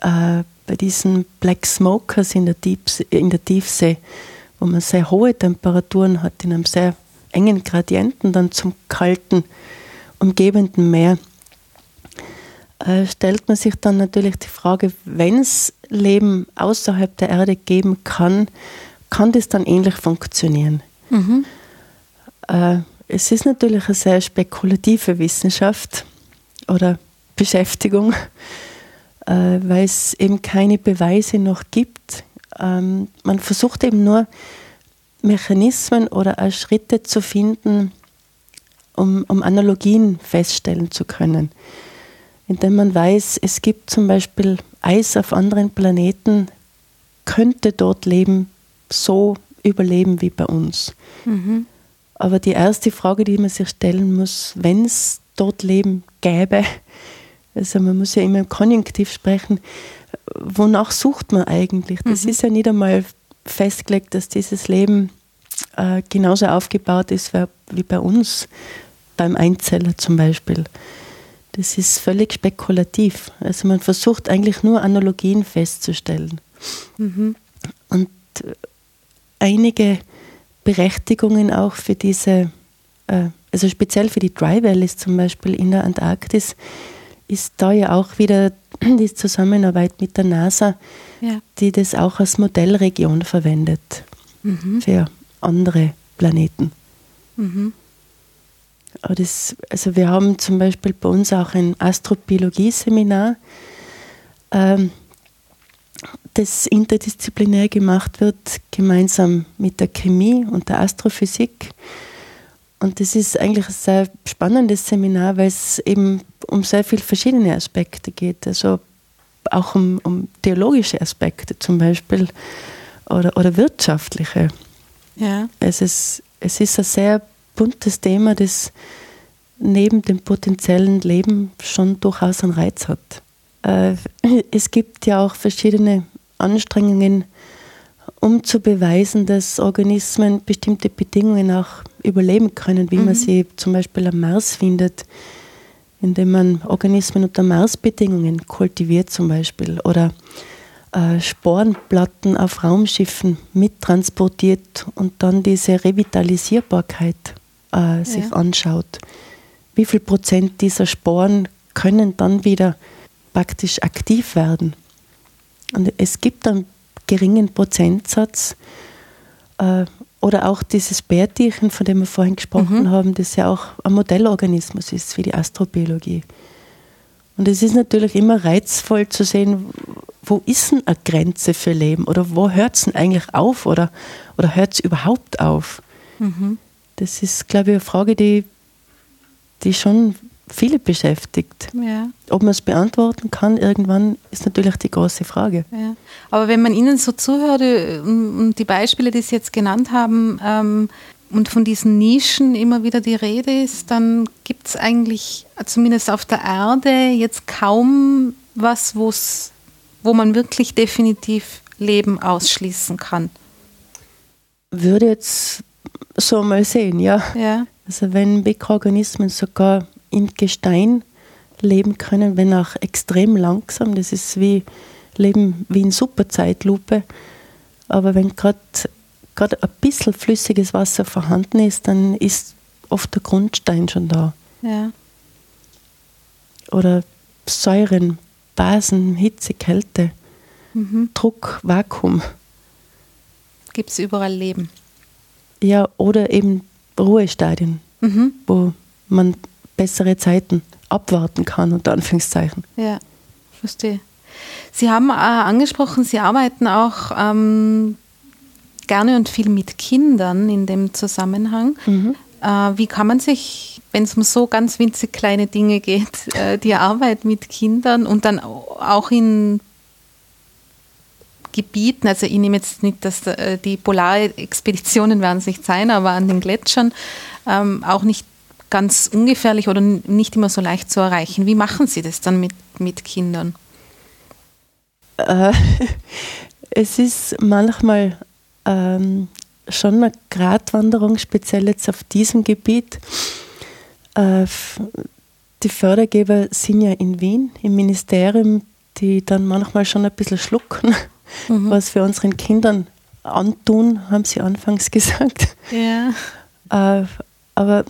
äh, bei diesen Black Smokers in der, Tiefsee, in der Tiefsee, wo man sehr hohe Temperaturen hat, in einem sehr engen Gradienten dann zum kalten, umgebenden Meer. Äh, stellt man sich dann natürlich die Frage, wenn es Leben außerhalb der Erde geben kann, kann das dann ähnlich funktionieren? Mhm. Äh, es ist natürlich eine sehr spekulative Wissenschaft oder Beschäftigung, äh, weil es eben keine Beweise noch gibt. Ähm, man versucht eben nur Mechanismen oder auch Schritte zu finden, um, um Analogien feststellen zu können indem man weiß, es gibt zum Beispiel Eis auf anderen Planeten, könnte dort Leben so überleben wie bei uns. Mhm. Aber die erste Frage, die man sich stellen muss, wenn es dort Leben gäbe, also man muss ja immer im Konjunktiv sprechen, wonach sucht man eigentlich? Das mhm. ist ja nicht einmal festgelegt, dass dieses Leben äh, genauso aufgebaut ist wie bei uns, beim Einzeller zum Beispiel. Das ist völlig spekulativ. Also man versucht eigentlich nur Analogien festzustellen. Mhm. Und einige Berechtigungen auch für diese, äh, also speziell für die Dry Valleys zum Beispiel in der Antarktis, ist da ja auch wieder die Zusammenarbeit mit der NASA, ja. die das auch als Modellregion verwendet mhm. für andere Planeten. Mhm. Aber das, also wir haben zum Beispiel bei uns auch ein Astrobiologie-Seminar, ähm, das interdisziplinär gemacht wird, gemeinsam mit der Chemie und der Astrophysik. Und das ist eigentlich ein sehr spannendes Seminar, weil es eben um sehr viele verschiedene Aspekte geht. Also auch um, um theologische Aspekte zum Beispiel oder, oder wirtschaftliche. Ja. Es, ist, es ist ein sehr buntes Thema, das neben dem potenziellen Leben schon durchaus einen Reiz hat. Äh, es gibt ja auch verschiedene Anstrengungen, um zu beweisen, dass Organismen bestimmte Bedingungen auch überleben können, wie mhm. man sie zum Beispiel am Mars findet, indem man Organismen unter Marsbedingungen kultiviert zum Beispiel oder äh, Sporenplatten auf Raumschiffen mittransportiert und dann diese Revitalisierbarkeit äh, sich ja. anschaut, wie viel Prozent dieser Sporen können dann wieder praktisch aktiv werden. Und es gibt einen geringen Prozentsatz äh, oder auch dieses Bärtierchen, von dem wir vorhin gesprochen mhm. haben, das ja auch ein Modellorganismus ist für die Astrobiologie. Und es ist natürlich immer reizvoll zu sehen, wo ist denn eine Grenze für Leben oder wo hört es denn eigentlich auf oder, oder hört es überhaupt auf? Mhm. Das ist, glaube ich, eine Frage, die, die schon viele beschäftigt. Ja. Ob man es beantworten kann, irgendwann ist natürlich die große Frage. Ja. Aber wenn man Ihnen so zuhört äh, und die Beispiele, die Sie jetzt genannt haben, ähm, und von diesen Nischen immer wieder die Rede ist, dann gibt es eigentlich, zumindest auf der Erde, jetzt kaum was, wo man wirklich definitiv Leben ausschließen kann. Würde jetzt so mal sehen, ja. ja. Also wenn Mikroorganismen sogar in Gestein leben können, wenn auch extrem langsam, das ist wie Leben wie in Superzeitlupe. Aber wenn gerade ein bisschen flüssiges Wasser vorhanden ist, dann ist oft der Grundstein schon da. Ja. Oder Säuren, Basen, Hitze, Kälte, mhm. Druck, Vakuum. Gibt es überall Leben? Ja, oder eben Ruhestadien, mhm. wo man bessere Zeiten abwarten kann, unter Anführungszeichen. Ja, verstehe. Sie haben äh, angesprochen, Sie arbeiten auch ähm, gerne und viel mit Kindern in dem Zusammenhang. Mhm. Äh, wie kann man sich, wenn es um so ganz winzig kleine Dinge geht, äh, die Arbeit mit Kindern und dann auch in Gebieten, also ich nehme jetzt nicht, dass äh, die Polarexpeditionen werden es nicht sein, aber an den Gletschern ähm, auch nicht ganz ungefährlich oder nicht immer so leicht zu erreichen. Wie machen Sie das dann mit, mit Kindern? Äh, Es ist manchmal ähm, schon eine Gratwanderung, speziell jetzt auf diesem Gebiet. Äh, die Fördergeber sind ja in Wien im Ministerium, die dann manchmal schon ein bisschen schlucken, mhm. was wir unseren Kindern antun, haben sie anfangs gesagt. Ja. Äh, aber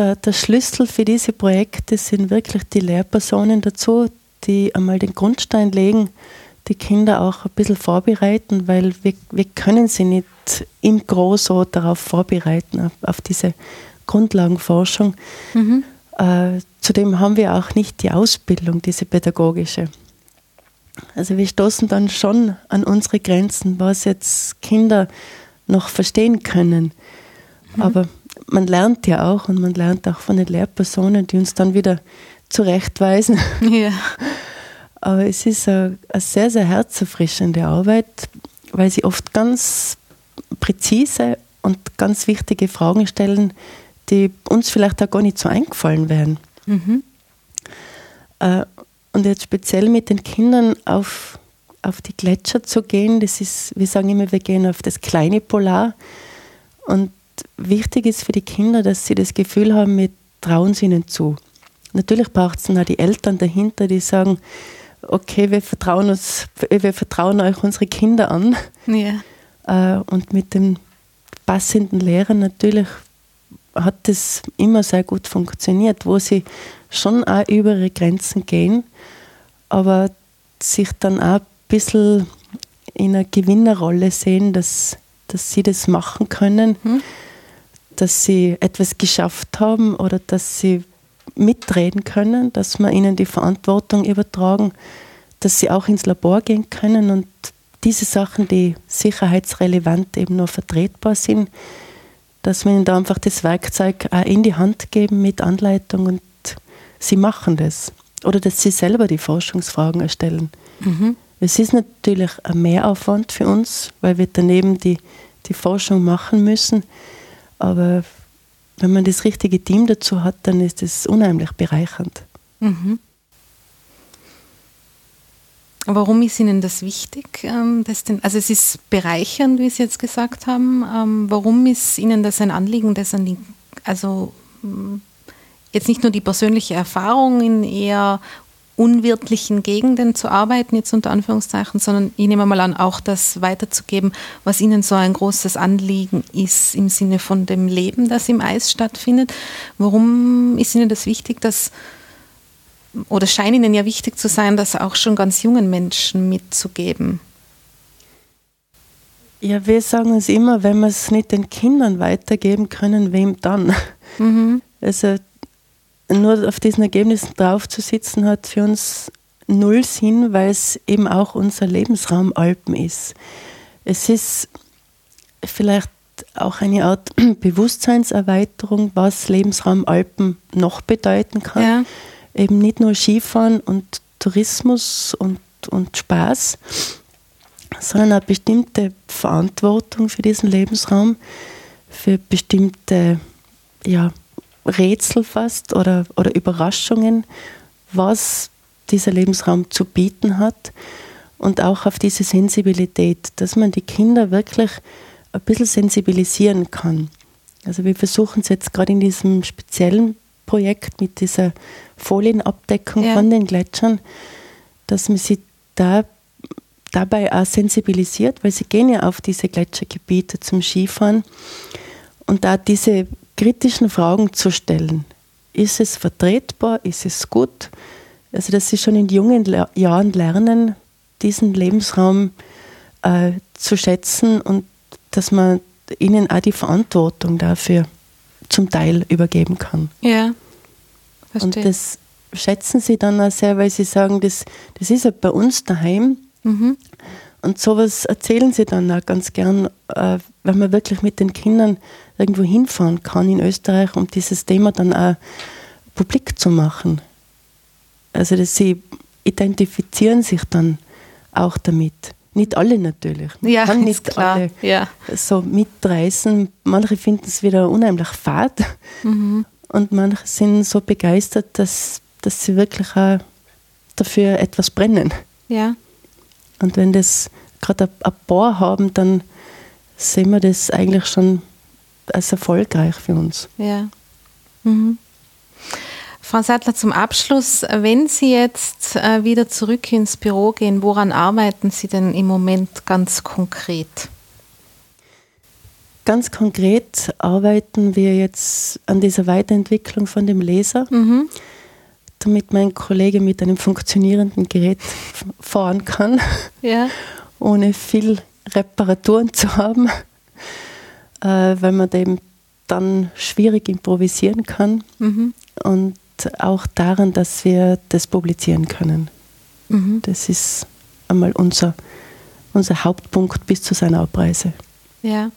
der, der Schlüssel für diese Projekte sind wirklich die Lehrpersonen dazu, die einmal den Grundstein legen, die Kinder auch ein bisschen vorbereiten, weil wir, wir können sie nicht im Großo darauf vorbereiten, auf, auf diese Grundlagenforschung. Mhm. Äh, zudem haben wir auch nicht die Ausbildung, diese pädagogische. Also wir stoßen dann schon an unsere Grenzen, was jetzt Kinder noch verstehen können. Mhm. Aber man lernt ja auch und man lernt auch von den Lehrpersonen, die uns dann wieder zurechtweisen. Ja. Aber es ist eine, eine sehr, sehr herzerfrischende Arbeit, weil sie oft ganz präzise und ganz wichtige Fragen stellen, die uns vielleicht auch gar nicht so eingefallen wären. Mhm. Äh, und jetzt speziell mit den Kindern auf, auf die Gletscher zu gehen, das ist, wir sagen immer, wir gehen auf das kleine Polar. Und wichtig ist für die Kinder, dass sie das Gefühl haben, wir trauen es ihnen zu. Natürlich braucht es dann auch die Eltern dahinter, die sagen, okay, wir vertrauen, uns, wir vertrauen euch unsere Kinder an. Ja. Äh, und mit dem passenden Lehrer natürlich hat das immer sehr gut funktioniert, wo sie schon auch über ihre Grenzen gehen, aber sich dann auch ein bisschen in einer Gewinnerrolle sehen, dass, dass sie das machen können, mhm. Dass sie etwas geschafft haben oder dass sie mitreden können, dass wir ihnen die Verantwortung übertragen, dass sie auch ins Labor gehen können und diese Sachen, die sicherheitsrelevant eben nur vertretbar sind, dass wir ihnen da einfach das Werkzeug auch in die Hand geben mit Anleitung und sie machen das. Oder dass sie selber die Forschungsfragen erstellen. Mhm. Es ist natürlich ein Mehraufwand für uns, weil wir daneben die, die Forschung machen müssen. Aber wenn man das richtige Team dazu hat, dann ist es unheimlich bereichernd. Mhm. Warum ist Ihnen das wichtig? Ähm, das denn, also es ist bereichernd, wie Sie jetzt gesagt haben. Ähm, warum ist Ihnen das ein Anliegen, das an die, also jetzt nicht nur die persönliche Erfahrung in eher unwirtlichen Gegenden zu arbeiten, jetzt unter Anführungszeichen, sondern ich nehme mal an, auch das weiterzugeben, was Ihnen so ein großes Anliegen ist im Sinne von dem Leben, das im Eis stattfindet. Warum ist Ihnen das wichtig, dass oder scheint Ihnen ja wichtig zu sein, das auch schon ganz jungen Menschen mitzugeben? Ja, wir sagen es immer, wenn wir es nicht den Kindern weitergeben können, wem dann? Mhm. Also nur auf diesen Ergebnissen drauf zu sitzen, hat für uns null Sinn, weil es eben auch unser Lebensraum Alpen ist. Es ist vielleicht auch eine Art Bewusstseinserweiterung, was Lebensraum Alpen noch bedeuten kann. Ja eben nicht nur Skifahren und Tourismus und, und Spaß, sondern eine bestimmte Verantwortung für diesen Lebensraum, für bestimmte ja, Rätsel fast oder, oder Überraschungen, was dieser Lebensraum zu bieten hat und auch auf diese Sensibilität, dass man die Kinder wirklich ein bisschen sensibilisieren kann. Also wir versuchen es jetzt gerade in diesem speziellen Projekt mit dieser Folienabdeckung ja. von den Gletschern, dass man sie da dabei auch sensibilisiert, weil sie gehen ja auf diese Gletschergebiete zum Skifahren und da diese kritischen Fragen zu stellen. Ist es vertretbar? Ist es gut? Also, dass sie schon in jungen Jahren lernen, diesen Lebensraum äh, zu schätzen und dass man ihnen auch die Verantwortung dafür zum Teil übergeben kann. Ja. Verstehe. Und das schätzen sie dann auch sehr, weil sie sagen, das, das ist ja bei uns daheim. Mhm. Und sowas erzählen sie dann auch ganz gern, äh, wenn man wirklich mit den Kindern irgendwo hinfahren kann in Österreich, um dieses Thema dann auch publik zu machen. Also dass sie identifizieren sich dann auch damit. Nicht alle natürlich. Man ja, kann nicht klar. alle ja. so mitreißen. Manche finden es wieder unheimlich fad mhm. und manche sind so begeistert, dass, dass sie wirklich auch dafür etwas brennen. Ja. Und wenn das gerade ein paar haben, dann sehen wir das eigentlich schon als erfolgreich für uns. Ja. Mhm. Frau Sattler, zum Abschluss, wenn Sie jetzt äh, wieder zurück ins Büro gehen, woran arbeiten Sie denn im Moment ganz konkret? Ganz konkret arbeiten wir jetzt an dieser Weiterentwicklung von dem Laser, mhm. damit mein Kollege mit einem funktionierenden Gerät fahren kann, ja. ohne viel Reparaturen zu haben, äh, weil man dem dann schwierig improvisieren kann. Mhm. Und auch daran, dass wir das publizieren können. Mhm. Das ist einmal unser, unser Hauptpunkt bis zu seiner Abreise. Ja.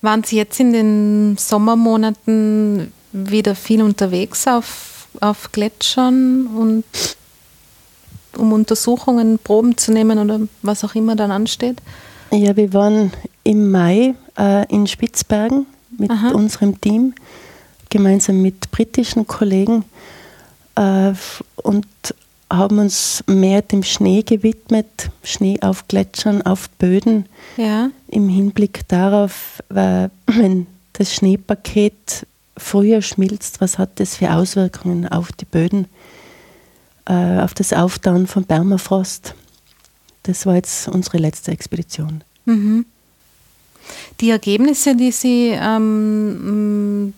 Waren Sie jetzt in den Sommermonaten wieder viel unterwegs auf, auf Gletschern und um Untersuchungen, Proben zu nehmen oder was auch immer dann ansteht? Ja, wir waren im Mai äh, in Spitzbergen mit Aha. unserem Team, gemeinsam mit britischen Kollegen äh, und haben uns mehr dem Schnee gewidmet, Schnee auf Gletschern, auf Böden, ja. im Hinblick darauf, wenn das Schneepaket früher schmilzt, was hat das für Auswirkungen auf die Böden, äh, auf das Auftauen von Permafrost. Das war jetzt unsere letzte Expedition. Mhm. Die Ergebnisse, die Sie ähm,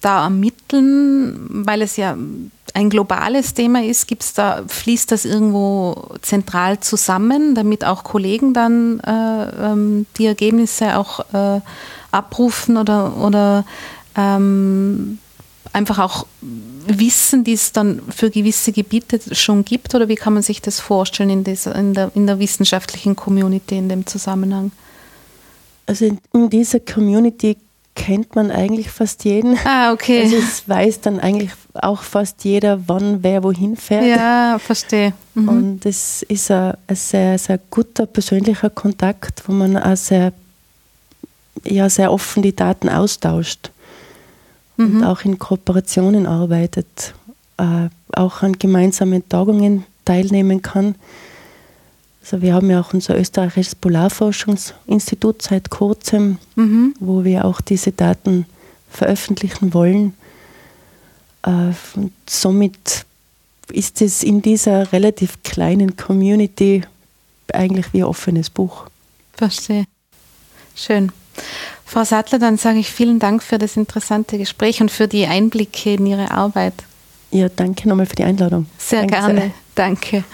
da ermitteln, weil es ja ein globales Thema ist, gibt's da, fließt das irgendwo zentral zusammen, damit auch Kollegen dann äh, ähm, die Ergebnisse auch äh, abrufen oder, oder ähm, einfach auch Wissen, die es dann für gewisse Gebiete schon gibt? Oder wie kann man sich das vorstellen in, dieser, in, der, in der wissenschaftlichen Community in dem Zusammenhang? Also in, in dieser Community kennt man eigentlich fast jeden. Ah, okay. Also es weiß dann eigentlich auch fast jeder, wann wer wohin fährt. Ja, verstehe. Mhm. Und es ist ein, ein, sehr, sehr guter persönlicher Kontakt, wo man auch sehr, ja, sehr offen die Daten austauscht mhm. und auch in Kooperationen arbeitet, äh, auch an gemeinsamen Tagungen teilnehmen kann. Also wir haben ja auch unser österreichisches Polarforschungsinstitut seit kurzem, mhm. wo wir auch diese Daten veröffentlichen wollen. Äh, und somit ist es in dieser relativ kleinen Community eigentlich wie ein offenes Buch. Verstehe. Schön. Frau Sattler, dann sage ich vielen Dank für das interessante Gespräch und für die Einblicke in Ihre Arbeit. Ja, danke nochmal für die Einladung. Sehr danke gerne. Sehr. Danke.